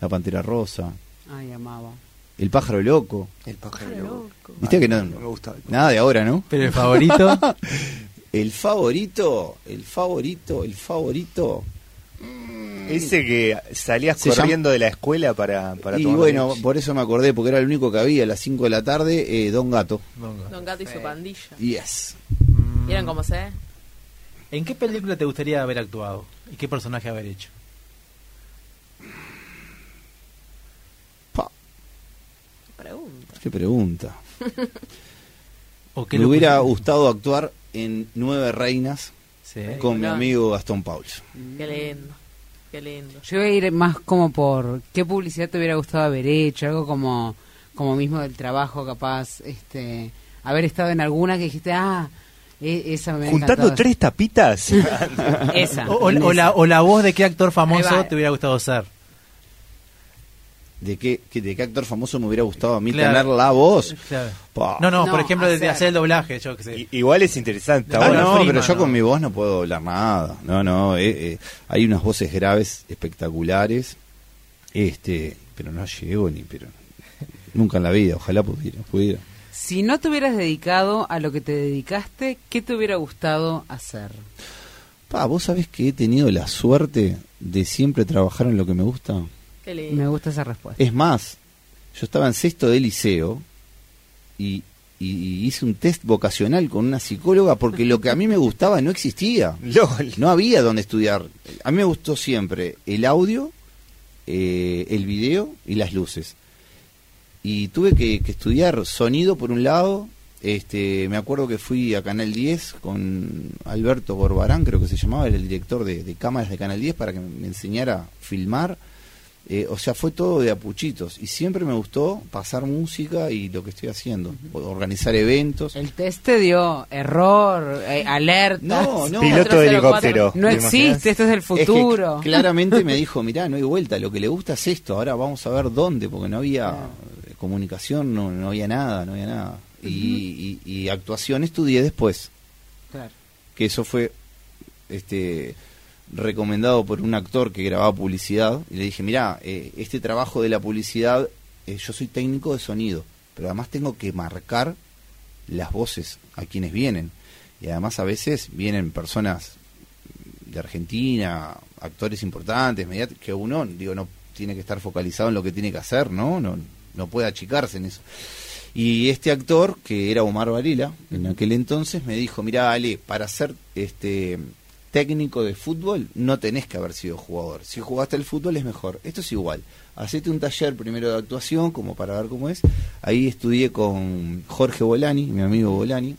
la Pantera Rosa, Ay, amaba. el pájaro loco. El pájaro Pájaro loco. loco. Viste que no, No me gustaba. nada de ahora, ¿no? Pero el favorito, El favorito, el favorito, el favorito. Ese que salías Se corriendo de la escuela para, para y tomar bueno, leche. por eso me acordé, porque era el único que había a las 5 de la tarde, eh, Don Gato. Don Gato y su pandilla. Yes. Mm. ¿Vieron cómo se ve? ¿En qué película te gustaría haber actuado? ¿Y qué personaje haber hecho? Pa, Pregunta. qué pregunta. ¿O qué Me hubiera gustado actuar en Nueve Reinas Sí. con mi amigo Gastón Pauls. Qué lindo. Qué lindo. Yo voy a ir más como por qué publicidad te hubiera gustado haber hecho, algo como, como mismo del trabajo, capaz, este, haber estado en alguna que dijiste, ah, e- esa me Juntando encantado". tres tapitas. Esa. O, o- en o la, o la voz de qué actor famoso te hubiera gustado ser. ¿De qué, ¿De qué actor famoso me hubiera gustado a mí Claro. tener la voz? Claro. No, no, No, por ejemplo, de, de hacer. hacer el doblaje, yo que sé. I- Igual es interesante. Ah, no, pero yo ¿no? con mi voz no puedo hablar nada. No, no, eh, eh, hay unas voces graves espectaculares, este, pero no llego ni, pero nunca en la vida. Ojalá pudiera, pudiera. Si no te hubieras dedicado a lo que te dedicaste, ¿qué te hubiera gustado hacer? Pa, vos sabés que he tenido la suerte de siempre trabajar en lo que me gusta. Qué lindo. Me gusta esa respuesta. Es más, yo estaba en sexto de liceo y, y hice un test vocacional con una psicóloga porque lo que a mí me gustaba no existía. LOL. No había donde estudiar. A mí me gustó siempre el audio, eh, el video y las luces. Y tuve que, que estudiar sonido por un lado. Este, me acuerdo que fui a Canal 10 con Alberto Borbarán, creo que se llamaba, era el director de, de cámaras de Canal 10, para que me enseñara a filmar. Eh, o sea, fue todo de apuchitos. Y siempre me gustó pasar música y lo que estoy haciendo. Organizar eventos. El test te dio error, eh, alerta. No, no. Piloto de 404. helicóptero. No ¿te existe, esto es que futuro. claramente me dijo, mirá, no hay vuelta, lo que le gusta es esto, ahora vamos a ver dónde, porque no había eh, comunicación, no, no había nada, no había nada. y, y- y actuación estudié después, Claro. que eso fue este recomendado por un actor que grababa publicidad, y le dije, mirá, eh, este trabajo de la publicidad, eh, yo soy técnico de sonido, pero además tengo que marcar las voces a quienes vienen. Y además a veces vienen personas de Argentina, actores importantes, que uno, digo, no tiene que estar focalizado en lo que tiene que hacer, ¿no? No, no puede achicarse en eso. Y este actor, que era Omar Varela, en aquel entonces, me dijo, mira, Ale, para ser este técnico de fútbol no tenés que haber sido jugador. Si jugaste al fútbol es mejor. Esto es igual. Hacete un taller primero de actuación, como para ver cómo es. Ahí estudié con Jorge Bolani, mi amigo Bolani,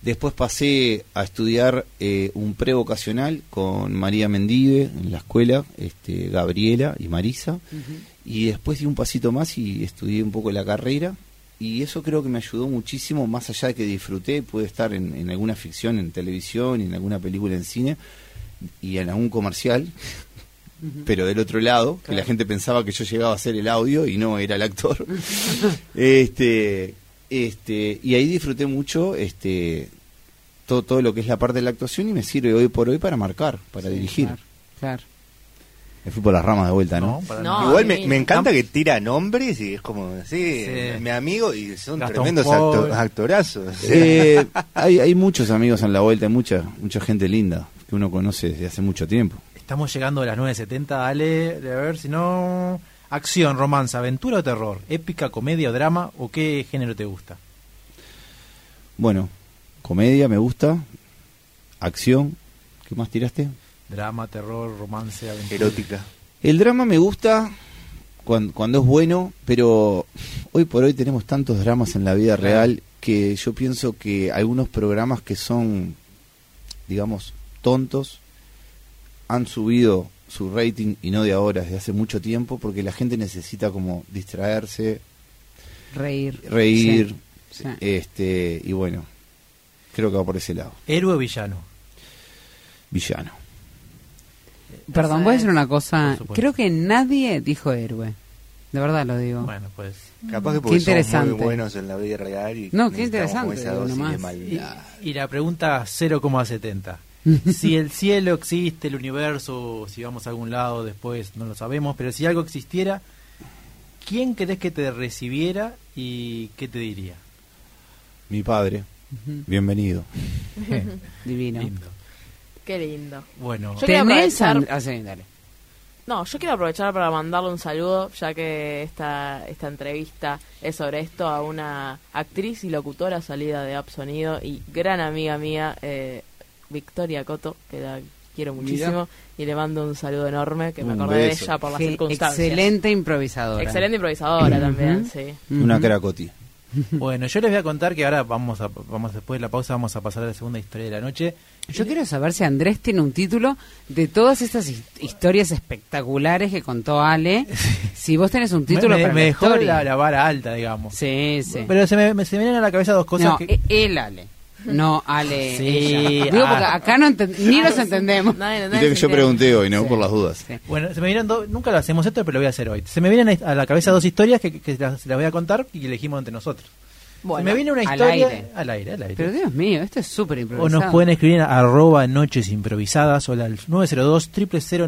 Después pasé a estudiar eh, un prevocacional con María Mendive en la escuela, este, Gabriela y Marisa. Y después di un pasito más y estudié un poco la carrera. Y eso creo que me ayudó muchísimo, más allá de que disfruté, pude estar en, en alguna ficción, en televisión, en alguna película en cine y en algún comercial. Pero del otro lado, que la gente pensaba que yo llegaba a ser el audio y no era el actor. este, este, y ahí disfruté mucho este, todo, todo lo que es la parte de la actuación y me sirve hoy por hoy para marcar, para dirigir. Claro, claro. Me fui por las ramas de vuelta, ¿no? No, para No, nada. Igual me, encanta que tira nombres y es como, sí, Sí. mi amigo, y son Gastón tremendos acto- actorazos. Eh, hay, hay muchos amigos en la vuelta, hay mucha, mucha gente linda que uno conoce desde hace mucho tiempo. Estamos llegando a las 9.70, dale, a ver si no... Acción, romance, aventura o terror, épica, comedia o drama, o qué género te gusta. Bueno, comedia me gusta, acción, ¿qué más tiraste? Drama, terror, romance, aventura. Erótica. El drama me gusta cuando, cuando es bueno, pero hoy por hoy tenemos tantos dramas en la vida real que yo pienso que algunos programas que son, digamos, tontos, han subido su rating y no de ahora, desde hace mucho tiempo, porque la gente necesita como distraerse, Reír. reír, Sí, sí. este y bueno, creo que va por ese lado. Héroe o villano. Villano. Perdón, voy a decir una cosa. Creo que nadie dijo héroe. De verdad lo digo. Bueno, pues... Capaz que Qué porque somos interesante. muy buenos en la vida real y No, qué interesante, esa digo, dosis de nomás. Y, maldad. y la pregunta 0,70. si el cielo existe, el universo, si vamos a algún lado después, no lo sabemos, pero si algo existiera, ¿quién crees que te recibiera y qué te diría? Mi padre, Bienvenido. Divino. Lindo. Qué lindo. Bueno, Yo ¿Tenés? aprovechar- And- ah, sí, dale. No, yo quiero aprovechar para mandarle un saludo, ya que esta, esta entrevista es sobre esto, a una actriz y locutora salida de App Sonido y gran amiga mía, eh, Victoria Coto, que la quiero muchísimo, y le mando un saludo enorme, que me acordé de ella por las Qué circunstancias. excelente improvisadora. Excelente improvisadora también, sí. Una Ujú. bueno, yo les voy a contar que ahora vamos a, vamos después de la pausa vamos a pasar a la segunda historia de la noche. Yo quiero saber si Andrés tiene un título de todas estas his- historias espectaculares que contó Ale. Si vos tenés un título me, me- para me la dejó la, la vara alta, digamos. Sí, sí. Pero se me, me- se me vienen a la cabeza dos cosas no, que... e- él Ale. No, Ale. Sí, ella. Digo, porque ah. acá no ni nos entendemos. Nadie- nadie Viste que se yo pregunté hoy, ¿no? Sí. Por las dudas. Sí. Bueno, se me vienen dos, nunca lo hacemos esto, pero lo voy a hacer hoy. Se me vienen a la cabeza dos historias que, que las, las voy a contar y que elegimos entre nosotros. Bueno, se me viene una al historia aire. al aire, al aire. Pero Dios mío, esto es súper o improvisado. nos pueden escribir a arroba noches improvisadas o al 902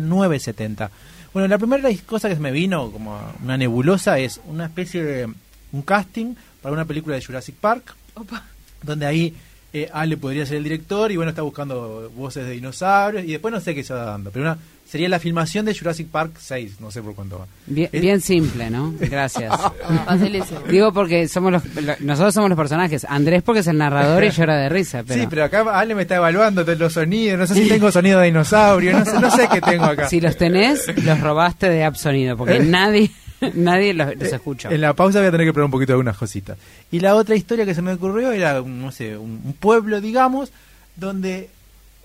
970 Bueno, la primera cosa que se me vino como una nebulosa es una especie de un casting para una película de Jurassic Park, Opa. donde ahí eh, Ale podría ser el director y bueno, está buscando voces de dinosaurios y después no sé qué se va dando, pero una, sería la filmación de Jurassic Park 6, no sé por cuánto va. Bien, Es- bien simple, ¿no? Gracias. Digo porque somos los, lo- nosotros somos los personajes. Andrés porque es el narrador y llora de risa. Pero Sí, pero acá Ale me está evaluando los sonidos, no sé si tengo sonido de dinosaurio, no sé, no sé qué tengo acá. si los tenés, los robaste de App Sonido porque nadie, nadie los, los escucha. En la pausa voy a tener que probar un poquito de algunas cositas. Y la otra historia que se me ocurrió era, un- no sé, un, un pueblo, digamos, donde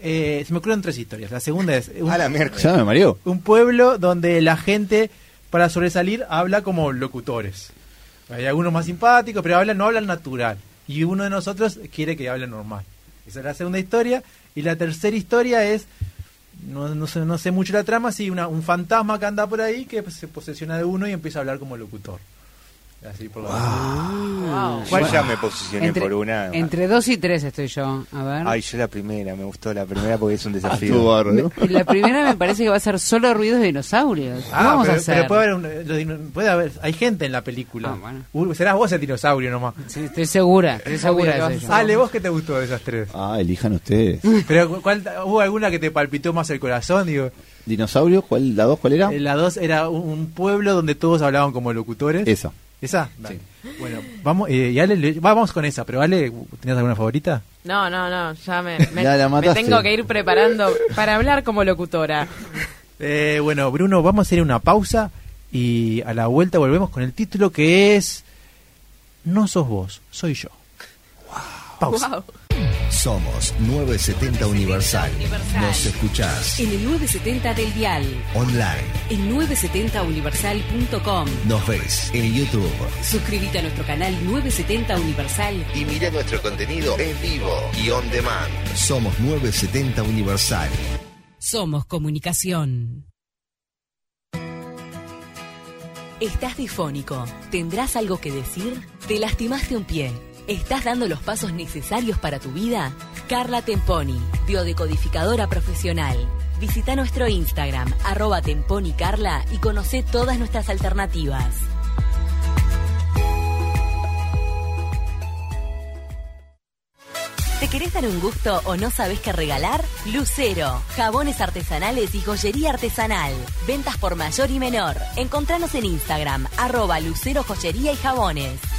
eh, se me ocurrieron tres historias. La segunda es un, A la miércoles. Ya me mareó. un pueblo donde la gente, para sobresalir, habla como locutores. Hay algunos más simpáticos, pero hablan, no hablan natural. Y uno de nosotros quiere que hable normal. Esa es la segunda historia. Y la tercera historia es, no, no, sé, no sé mucho la trama, sí, una, un fantasma que anda por ahí que se posesiona de uno y empieza a hablar como locutor. Así por la- Wow. Yo ya me posicioné entre, por una. entre dos y tres estoy yo. A ver. Ay, yo la primera, me gustó la primera porque es un Ah, desafío. La primera me parece que va a ser solo ruidos de dinosaurios. ¿Qué Ah, vamos pero, a hacer? pero puede haber, un- los dino- puede haber, hay gente en la película. Ah, bueno. Uh, serás vos el dinosaurio nomás. Sí, estoy segura, estoy segura eso. Ale, ¿vos qué te gustó de esas tres? Ah, elijan ustedes. Pero ¿cuál, ¿hubo alguna que te palpitó más el corazón? Digo, ¿Dinosaurio? ¿Cuál? ¿La dos cuál era? La dos era un, un pueblo donde todos hablaban como locutores. Esa. ¿Esa? Dale. Bueno, vamos, eh, y Ale, le- vamos con esa, pero Ale, ¿tenías alguna favorita? No, no, no, ya me, me, Ya la me mataste. tengo que ir preparando para hablar como locutora. Eh, bueno, Bruno, vamos a hacer una pausa y a la vuelta volvemos con el título que es No sos vos, soy yo. Pausa. Wow. Somos 970 Universal. Nos escuchás En el 970 del Dial, online. en 970universal.com. Nos ves en YouTube. Suscríbete a nuestro canal 970 Universal. Y mira nuestro contenido en vivo y on demand. Somos 970 Universal. Somos comunicación. ¿Estás difónico? ¿Tendrás algo que decir? ¿Te lastimaste un pie? ¿Estás dando los pasos necesarios para tu vida? Carla Temponi, biodecodificadora profesional. Visita nuestro Instagram, arroba temponicarla y conoce todas nuestras alternativas. ¿Te querés dar un gusto o no sabes qué regalar? Lucero, jabones artesanales y joyería artesanal. Ventas por mayor y menor. Encontranos en Instagram, arroba Lucero Joyería y Jabones.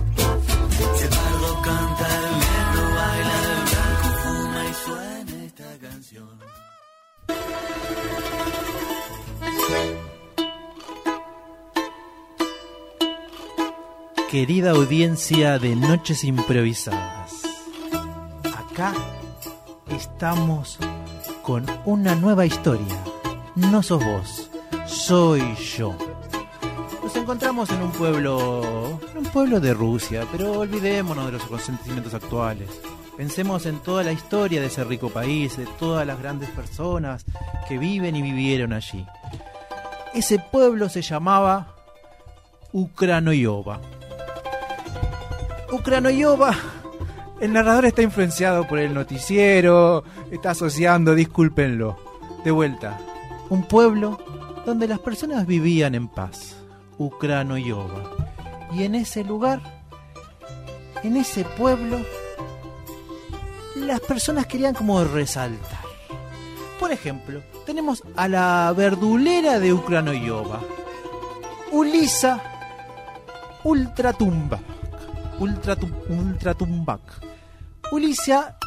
Querida audiencia de Noches Improvisadas, acá estamos con una nueva historia. No sos vos, soy yo. Nos encontramos en un pueblo, en un pueblo de Rusia, pero olvidémonos de los acontecimientos actuales. Pensemos en toda la historia de ese rico país, de todas las grandes personas que viven y vivieron allí. Ese pueblo se llamaba Ukranoyova. Ukranoyova, el narrador está influenciado por el noticiero, está asociando, discúlpenlo. De vuelta, un pueblo donde las personas vivían en paz. Ukranoyova. Y en ese lugar, en ese pueblo, las personas querían como resaltar. Por ejemplo, tenemos a la verdulera de Ukranoyova, Ulisa Ultratumbak. Ultratum, Ultratumbak. Ulisa,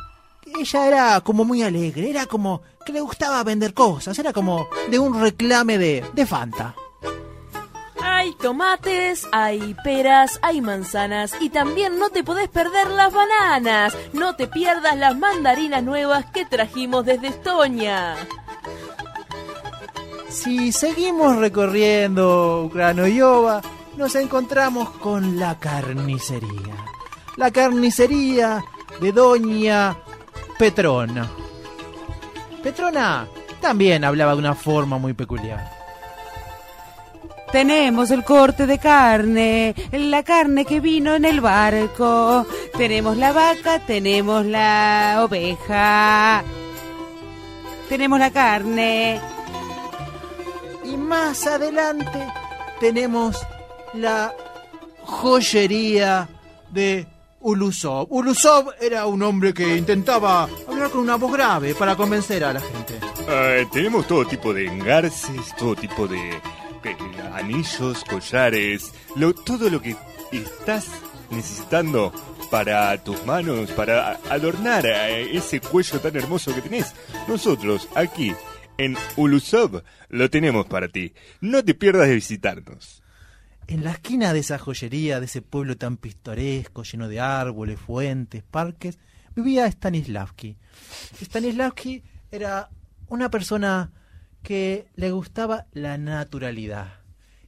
ella era como muy alegre, era como que le gustaba vender cosas, era como de un reclame de, de Fanta. Hay tomates, hay peras, hay manzanas y también no te podés perder las bananas. No te pierdas las mandarinas nuevas que trajimos desde Estonia. Si seguimos recorriendo Ukranoyova, nos encontramos con la carnicería. La carnicería de Doña Petrona. Petrona también hablaba de una forma muy peculiar. Tenemos el corte de carne, la carne que vino en el barco. Tenemos la vaca, tenemos la oveja. Tenemos la carne. Y más adelante tenemos la joyería de Ulusov. Ulusov era un hombre que intentaba hablar con una voz grave para convencer a la gente. Eh, tenemos todo tipo de engarces, todo tipo de anillos, collares, lo- todo lo que estás necesitando para tus manos, para adornar eh, ese cuello tan hermoso que tenés. Nosotros, aquí, en Ulusov, lo tenemos para ti. No te pierdas de visitarnos. En la esquina de esa joyería, de ese pueblo tan pintoresco, lleno de árboles, fuentes, parques, vivía Stanislavski. Stanislavski era una persona que le gustaba la naturalidad.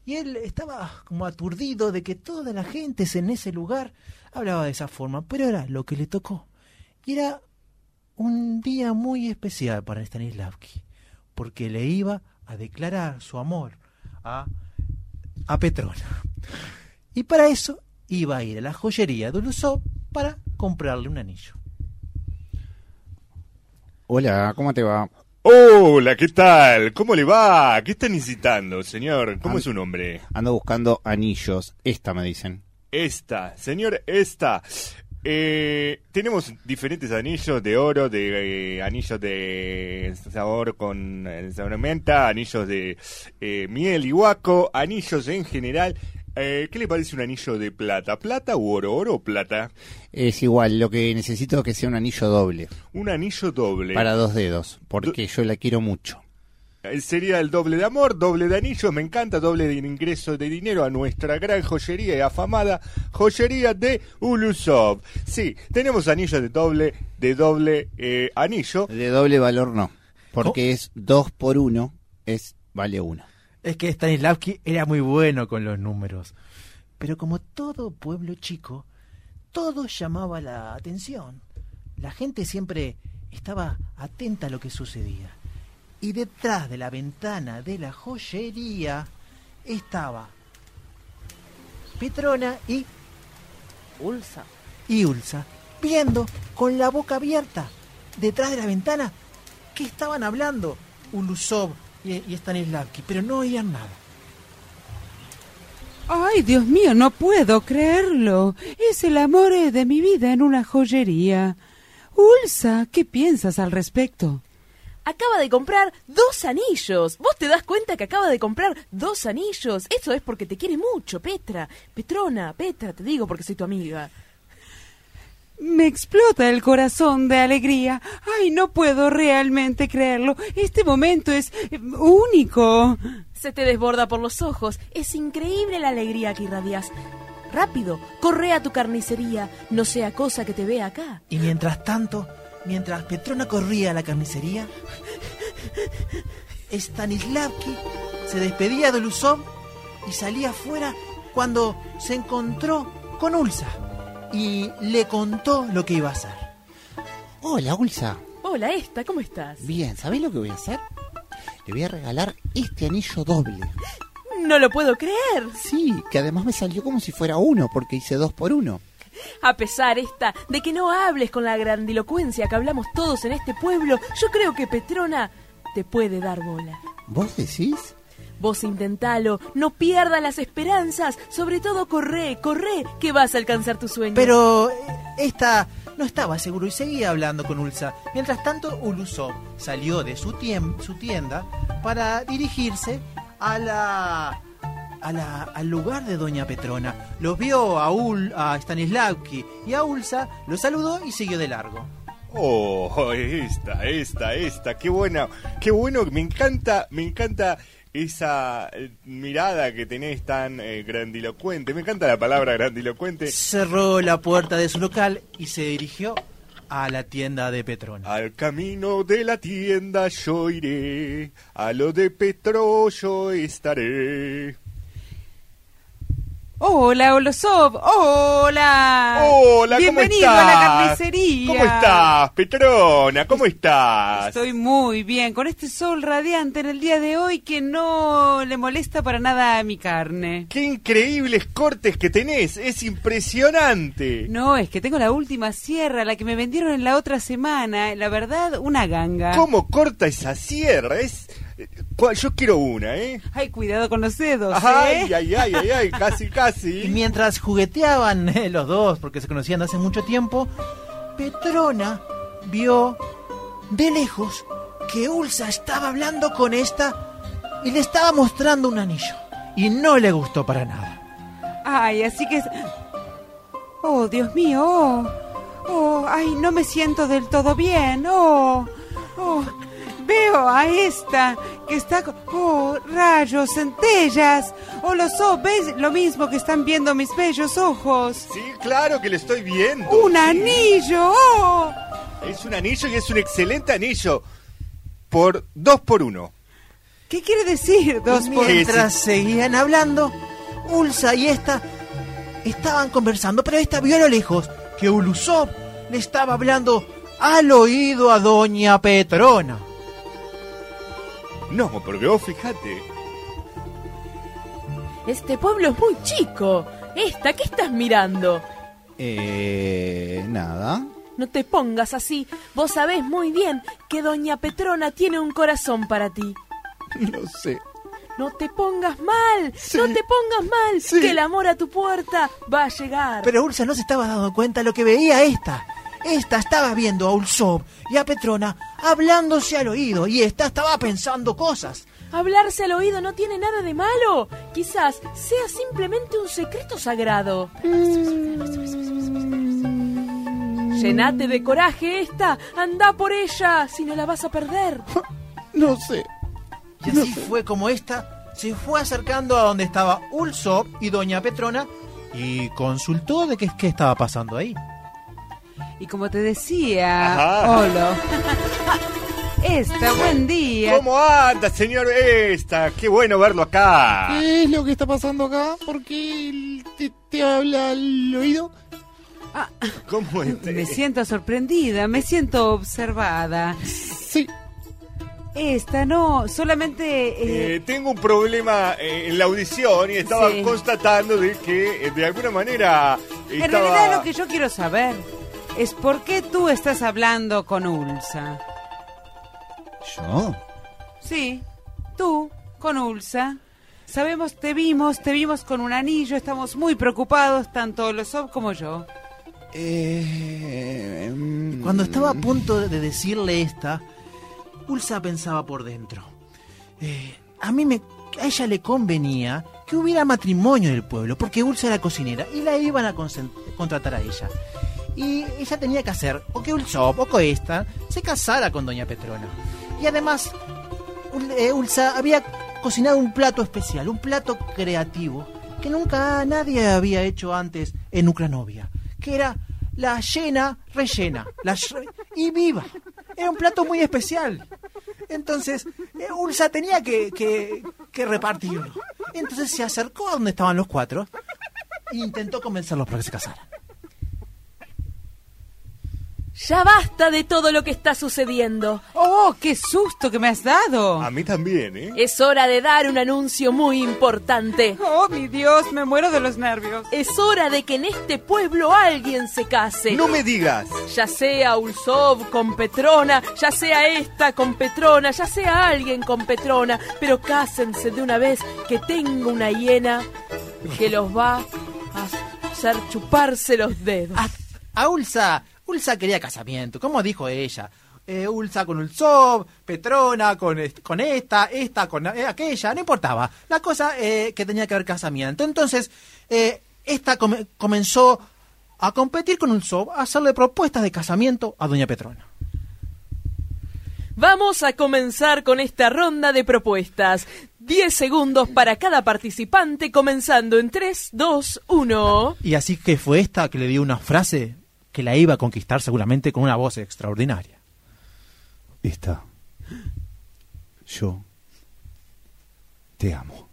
Y él estaba como aturdido de que toda la gente en ese lugar hablaba de esa forma, pero era lo que le tocó. Y era un día muy especial para Stanislavski, porque le iba a declarar su amor a a Petrona. Y para eso iba a ir a la joyería de Ulusov para comprarle un anillo. Hola, ¿cómo te va? Hola, ¿qué tal? ¿Cómo le va? ¿Qué está necesitando, señor? ¿Cómo es su nombre? Ando buscando anillos. Esta me dicen. Esta, señor, esta. Eh, tenemos diferentes anillos de oro, de eh, anillos de sabor con eh, sabor menta, anillos de eh, miel y guaco, anillos en general. Eh, ¿Qué le parece un anillo de plata? ¿Plata u oro? ¿Oro o plata? Es igual, lo que necesito es que sea un anillo doble. Un anillo doble. Para dos dedos, porque yo la quiero mucho. Eh, Sería el doble de amor, doble de anillos, me encanta, doble de ingreso de dinero a nuestra gran joyería y afamada joyería de Ulusov. Sí, tenemos anillos de doble, de doble eh, anillo. De doble valor no, porque es dos por uno, es vale uno. Es que Stanislavski era muy bueno con los números. Pero como todo pueblo chico, todo llamaba la atención. La gente siempre estaba atenta a lo que sucedía. Y detrás de la ventana de la joyería estaba Petrona y, Ulsa. y Ulsa, viendo con la boca abierta, detrás de la ventana, que estaban hablando Ulusov y, y Stanislavski, pero no oían nada. Ay, Dios mío, no puedo creerlo. Es el amor de mi vida en una joyería. Ulsa, ¿qué piensas al respecto? Acaba de comprar dos anillos. ¿Vos te das cuenta que acaba de comprar dos anillos? Eso es porque te quiere mucho, Petra. Petrona, Petra, te digo porque soy tu amiga. Me explota el corazón de alegría. Ay, no puedo realmente creerlo. Este momento es eh, único. Se te desborda por los ojos. Es increíble la alegría que irradias. Rápido, corre a tu carnicería. No sea cosa que te vea acá. Y mientras tanto, mientras Petrona corría a la carnicería, Stanislavski se despedía de Lusov y salía afuera cuando se encontró con Ulsa y le contó lo que iba a hacer. Hola, Ulsa. Hola, esta, ¿cómo estás? Bien, ¿sabés lo que voy a hacer? Le voy a regalar este anillo doble. No lo puedo creer. Sí, que además me salió como si fuera uno, porque hice dos por uno. A pesar esta de que no hables con la grandilocuencia que hablamos todos en este pueblo, yo creo que Petrona te puede dar bola. ¿Vos decís? Vos intentalo, no pierdas las esperanzas, sobre todo corre, corre, que vas a alcanzar tu sueño. Pero eh, esta no estaba seguro y seguía hablando con Ulsa. Mientras tanto, Ulusov salió de su, tienda para dirigirse a la, a la- al lugar de Doña Petrona. Los vio a, Ul, a Stanislavski y a Ulsa, lo saludó y siguió de largo. Oh, esta, esta, esta, qué buena, qué bueno, me encanta, me encanta esa eh, mirada que tenés tan eh, grandilocuente, me encanta la palabra grandilocuente. Cerró la puerta de su local y se dirigió a la tienda de Petrona. Al camino de la tienda yo iré, a lo de Petro yo estaré. Hola, Olosov. Hola. Hola, ¿cómo Bienvenido estás? a la carnicería. ¿Cómo estás, Petrona? ¿Cómo estás? Estoy muy bien, con este sol radiante en el día de hoy que no le molesta para nada a mi carne. ¡Qué increíbles cortes que tenés! ¡Es impresionante! No, es que tengo la última sierra, la que me vendieron en la otra semana. La verdad, una ganga. ¿Cómo corta esa sierra? Es... ¿Cuál? Yo quiero una, ¿eh? Ay, cuidado con los dedos, Ay, ¿eh? ay, ay, ay, ay, casi, Y casi. mientras jugueteaban eh, los dos, porque se conocían de hace mucho tiempo, Petrona vio de lejos que Ulsa estaba hablando con esta y le estaba mostrando un anillo. Y no le gustó para nada. Ay, así que... es- Oh, Dios mío, oh. Oh, ay, no me siento del todo bien, oh. Oh, veo a esta que está... con- Oh, rayos, centellas. Oh, los ojos, ¿ves lo mismo que están viendo mis bellos ojos? Sí, claro que lo estoy viendo. ¡Un Sí. anillo! ¡Oh! Es un anillo y es un excelente anillo. Por dos por uno. ¿Qué quiere decir dos por... Sí, Mientras seguían hablando, Ulsa y esta estaban conversando, pero esta vio a lo lejos que Ulusov le estaba hablando al oído a Doña Petrona. No, porque vos fijate. Este pueblo es muy chico. Esta, ¿qué estás mirando? Eh, nada. No te pongas así. Vos sabés muy bien que Doña Petrona tiene un corazón para ti. No sé. No te pongas mal, Sí. no te pongas mal, Sí. que el amor a tu puerta va a llegar. Pero Ulsa no se estaba dando cuenta de lo que veía esta. Esta estaba viendo a Ulsov y a Petrona hablándose al oído y esta estaba pensando cosas. Hablarse al oído no tiene nada de malo. Quizás sea simplemente un secreto sagrado. Llenate de coraje esta. Anda por ella, si no la vas a perder. No sé. Y así fue como esta se fue acercando a donde estaba Ulsov y Doña Petrona y consultó de qué, qué estaba pasando ahí. Y como te decía, Ajá. Olo, esta, buen día. ¿Cómo anda, señor esta? Qué bueno verlo acá. ¿Qué es lo que está pasando acá? ¿Por qué te, te habla al oído? ¿Cómo este? Me siento sorprendida, me siento observada. Sí. Esta no, solamente... eh, Eh, tengo un problema eh, en la audición y estaba Sí. constatando de que eh, de alguna manera en estaba... realidad lo que yo quiero saber es por qué tú estás hablando con Ulsa. ¿Yo? Sí, tú, con Ulsa. Sabemos, te vimos, te vimos con un anillo, estamos muy preocupados, tanto Losov como yo. Eh, mm, Cuando estaba a punto de decirle esta, Ulsa pensaba por dentro. eh, a mí me, a ella le convenía que hubiera matrimonio en el pueblo, porque Ulsa era cocinera y la iban a contratar a ella. Y ella tenía que hacer o que Ulsop o se casara con Doña Petrona. Y además, eh, Ulsa había cocinado un plato especial, un plato creativo, que nunca nadie había hecho antes en Ucranovia, que era la llena rellena, y viva. Era un plato muy especial. Entonces, eh, Ulsa tenía que, que- que repartirlo. Entonces se acercó a donde estaban los cuatro e intentó convencerlos para que se casaran. Ya basta de todo lo que está sucediendo. ¡Oh, qué susto que me has dado! A mí también, ¿eh? Es hora de dar un anuncio muy importante. ¡Oh, mi Dios! Me muero de los nervios. Es hora de que en este pueblo alguien se case. No me digas. Ya sea Ulsov con Petrona, ya sea esta con Petrona, ya sea alguien con Petrona, pero cásense de una vez que tengo una hiena que los va a hacer chuparse los dedos. A, a Ulsa, quería casamiento, como dijo ella. Eh, Ulsa con Ulsov, Petrona con, con esta, esta con eh, aquella, no importaba. La cosa eh, que tenía que haber casamiento. Entonces, eh, esta come- comenzó a competir con Ulsov, a hacerle propuestas de casamiento a Doña Petrona. Vamos a comenzar con esta ronda de propuestas. 10 segundos para cada participante, comenzando en 3, 2, 1. Y así que fue esta que le dio una frase que la iba a conquistar seguramente con una voz extraordinaria. Esta. Yo. Te amo.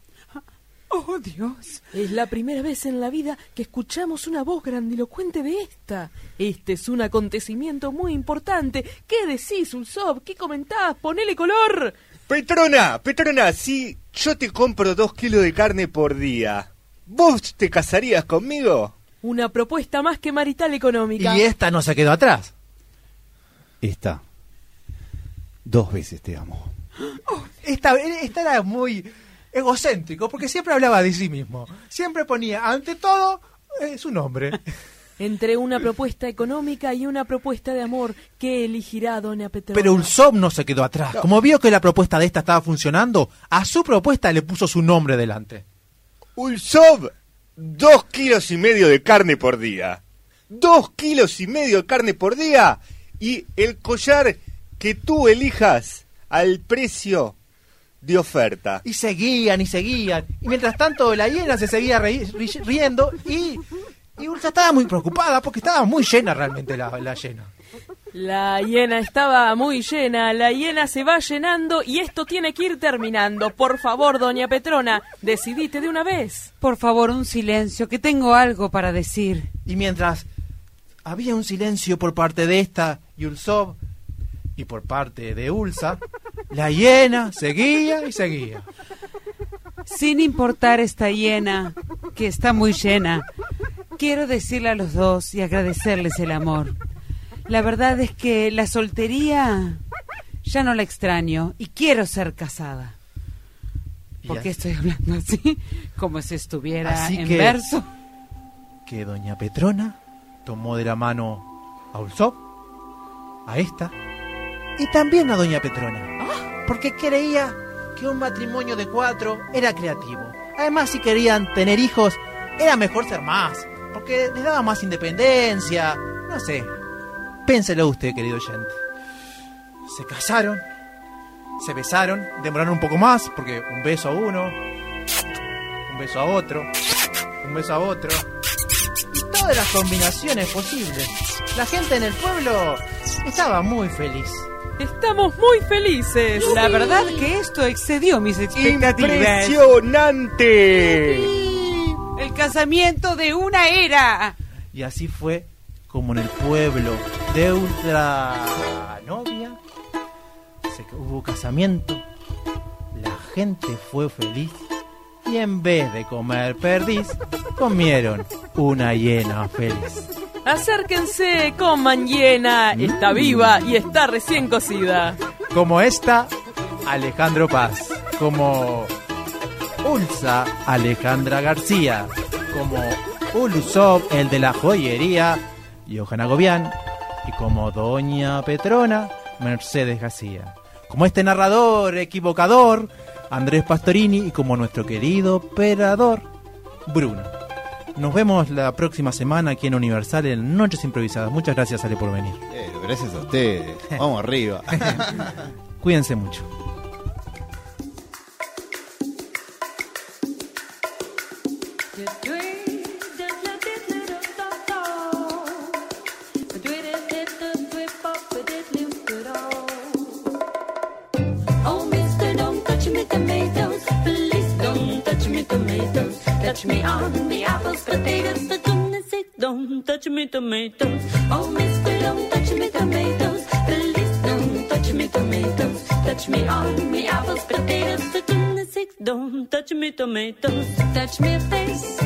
¡Oh, Dios! Es la primera vez en la vida que escuchamos una voz grandilocuente de esta. Este es un acontecimiento muy importante. ¿Qué decís, Ulsov? ¿Qué comentás? Ponele color. Petrona, Petrona, si yo te compro dos kilos de carne por día, ¿vos te casarías conmigo? Una propuesta más que marital económica. Y esta no se quedó atrás. Esta. Dos veces te amo. Esta, esta era muy egocéntrico porque siempre hablaba de sí mismo. Siempre ponía ante todo eh, su nombre. Entre una propuesta económica y una propuesta de amor, ¿qué elegirá Doña Petrona? Pero Ulsov no se quedó atrás. Como vio que la propuesta de esta estaba funcionando, a su propuesta le puso su nombre delante. Ulsov, dos kilos y medio de carne por día. Dos kilos y medio de carne por día. Y el collar que tú elijas al precio de oferta. Y seguían y seguían. Y mientras tanto la hiena se seguía riendo y, y Ulsa estaba muy preocupada porque estaba muy llena realmente la, la llena. La hiena estaba muy llena, la hiena se va llenando y esto tiene que ir terminando. Por favor, doña Petrona, decidite de una vez. Por favor, un silencio, que tengo algo para decir. Y mientras había un silencio por parte de esta y Ulsov y por parte de Ulsa, la hiena seguía y seguía. Sin importar esta hiena, que está muy llena, quiero decirle a los dos y agradecerles el amor. La verdad es que la soltería ya no la extraño y quiero ser casada. ¿Por Y qué así- estoy hablando así? Como si estuviera Así en que- verso. que doña Petrona tomó de la mano a Ulsov, a esta, y también a doña Petrona, porque creía que un matrimonio de cuatro era creativo. Además, si querían tener hijos, era mejor ser más, porque les daba más independencia, no sé. Pénselo usted, querido oyente. Se casaron, se besaron, demoraron un poco más, porque un beso a uno, un beso a otro, un beso a otro, y todas las combinaciones posibles. La gente en el pueblo estaba muy feliz. Estamos muy felices. La verdad que esto excedió mis expectativas. ¡Impresionante! El casamiento de una era. Y así fue como en el pueblo de Ultranovia se, hubo casamiento, la gente fue feliz y en vez de comer perdiz, comieron una hiena feliz. Acérquense, coman hiena. Está viva y está recién cocida. Como esta, Alejandro Paz. Como Ulsa, Alejandra García. Como Ulusov, el de la joyería, Gobián. Y como Doña Petrona, Mercedes García. Como este narrador equivocador, Andrés Pastorini. Y como nuestro querido operador, Bruno. Nos vemos la próxima semana aquí en Universal en Noches Improvisadas. Muchas gracias, Ale, por venir. Pero gracias a ustedes. Vamos arriba. Cuídense mucho. Tomatoes. Oh, mister, don't touch me tomatoes. Please don't touch me tomatoes. Touch me on the apples, potatoes, for goodness sake, don't touch me tomatoes. Touch me face,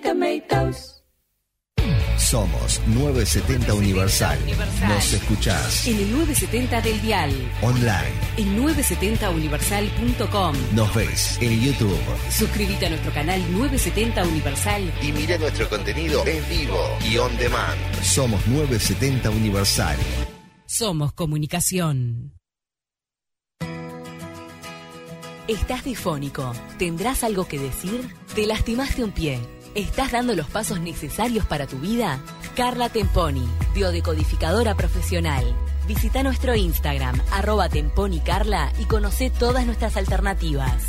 tomatoes. Somos 970 Universal. Nos escuchás En el 970 del dial. online. En 970universal.com. Nos ves en YouTube. Suscríbete a nuestro canal 970 Universal. Y mira nuestro contenido en vivo y on demand. Somos 970 Universal. Somos comunicación. ¿Estás difónico? ¿Tendrás algo que decir? ¿Te lastimaste un pie? ¿Estás dando los pasos necesarios para tu vida? Carla Temponi, biodecodificadora profesional. Visita nuestro Instagram, arroba temponicarla y conoce todas nuestras alternativas.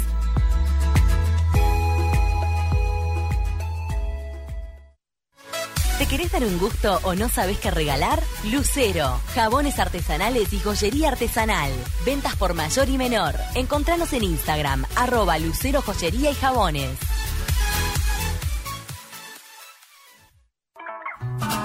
¿Te querés dar un gusto o no sabes qué regalar? Lucero, jabones artesanales y joyería artesanal. Ventas por mayor y menor. Encontranos en Instagram, arroba Lucero Joyería y Jabones.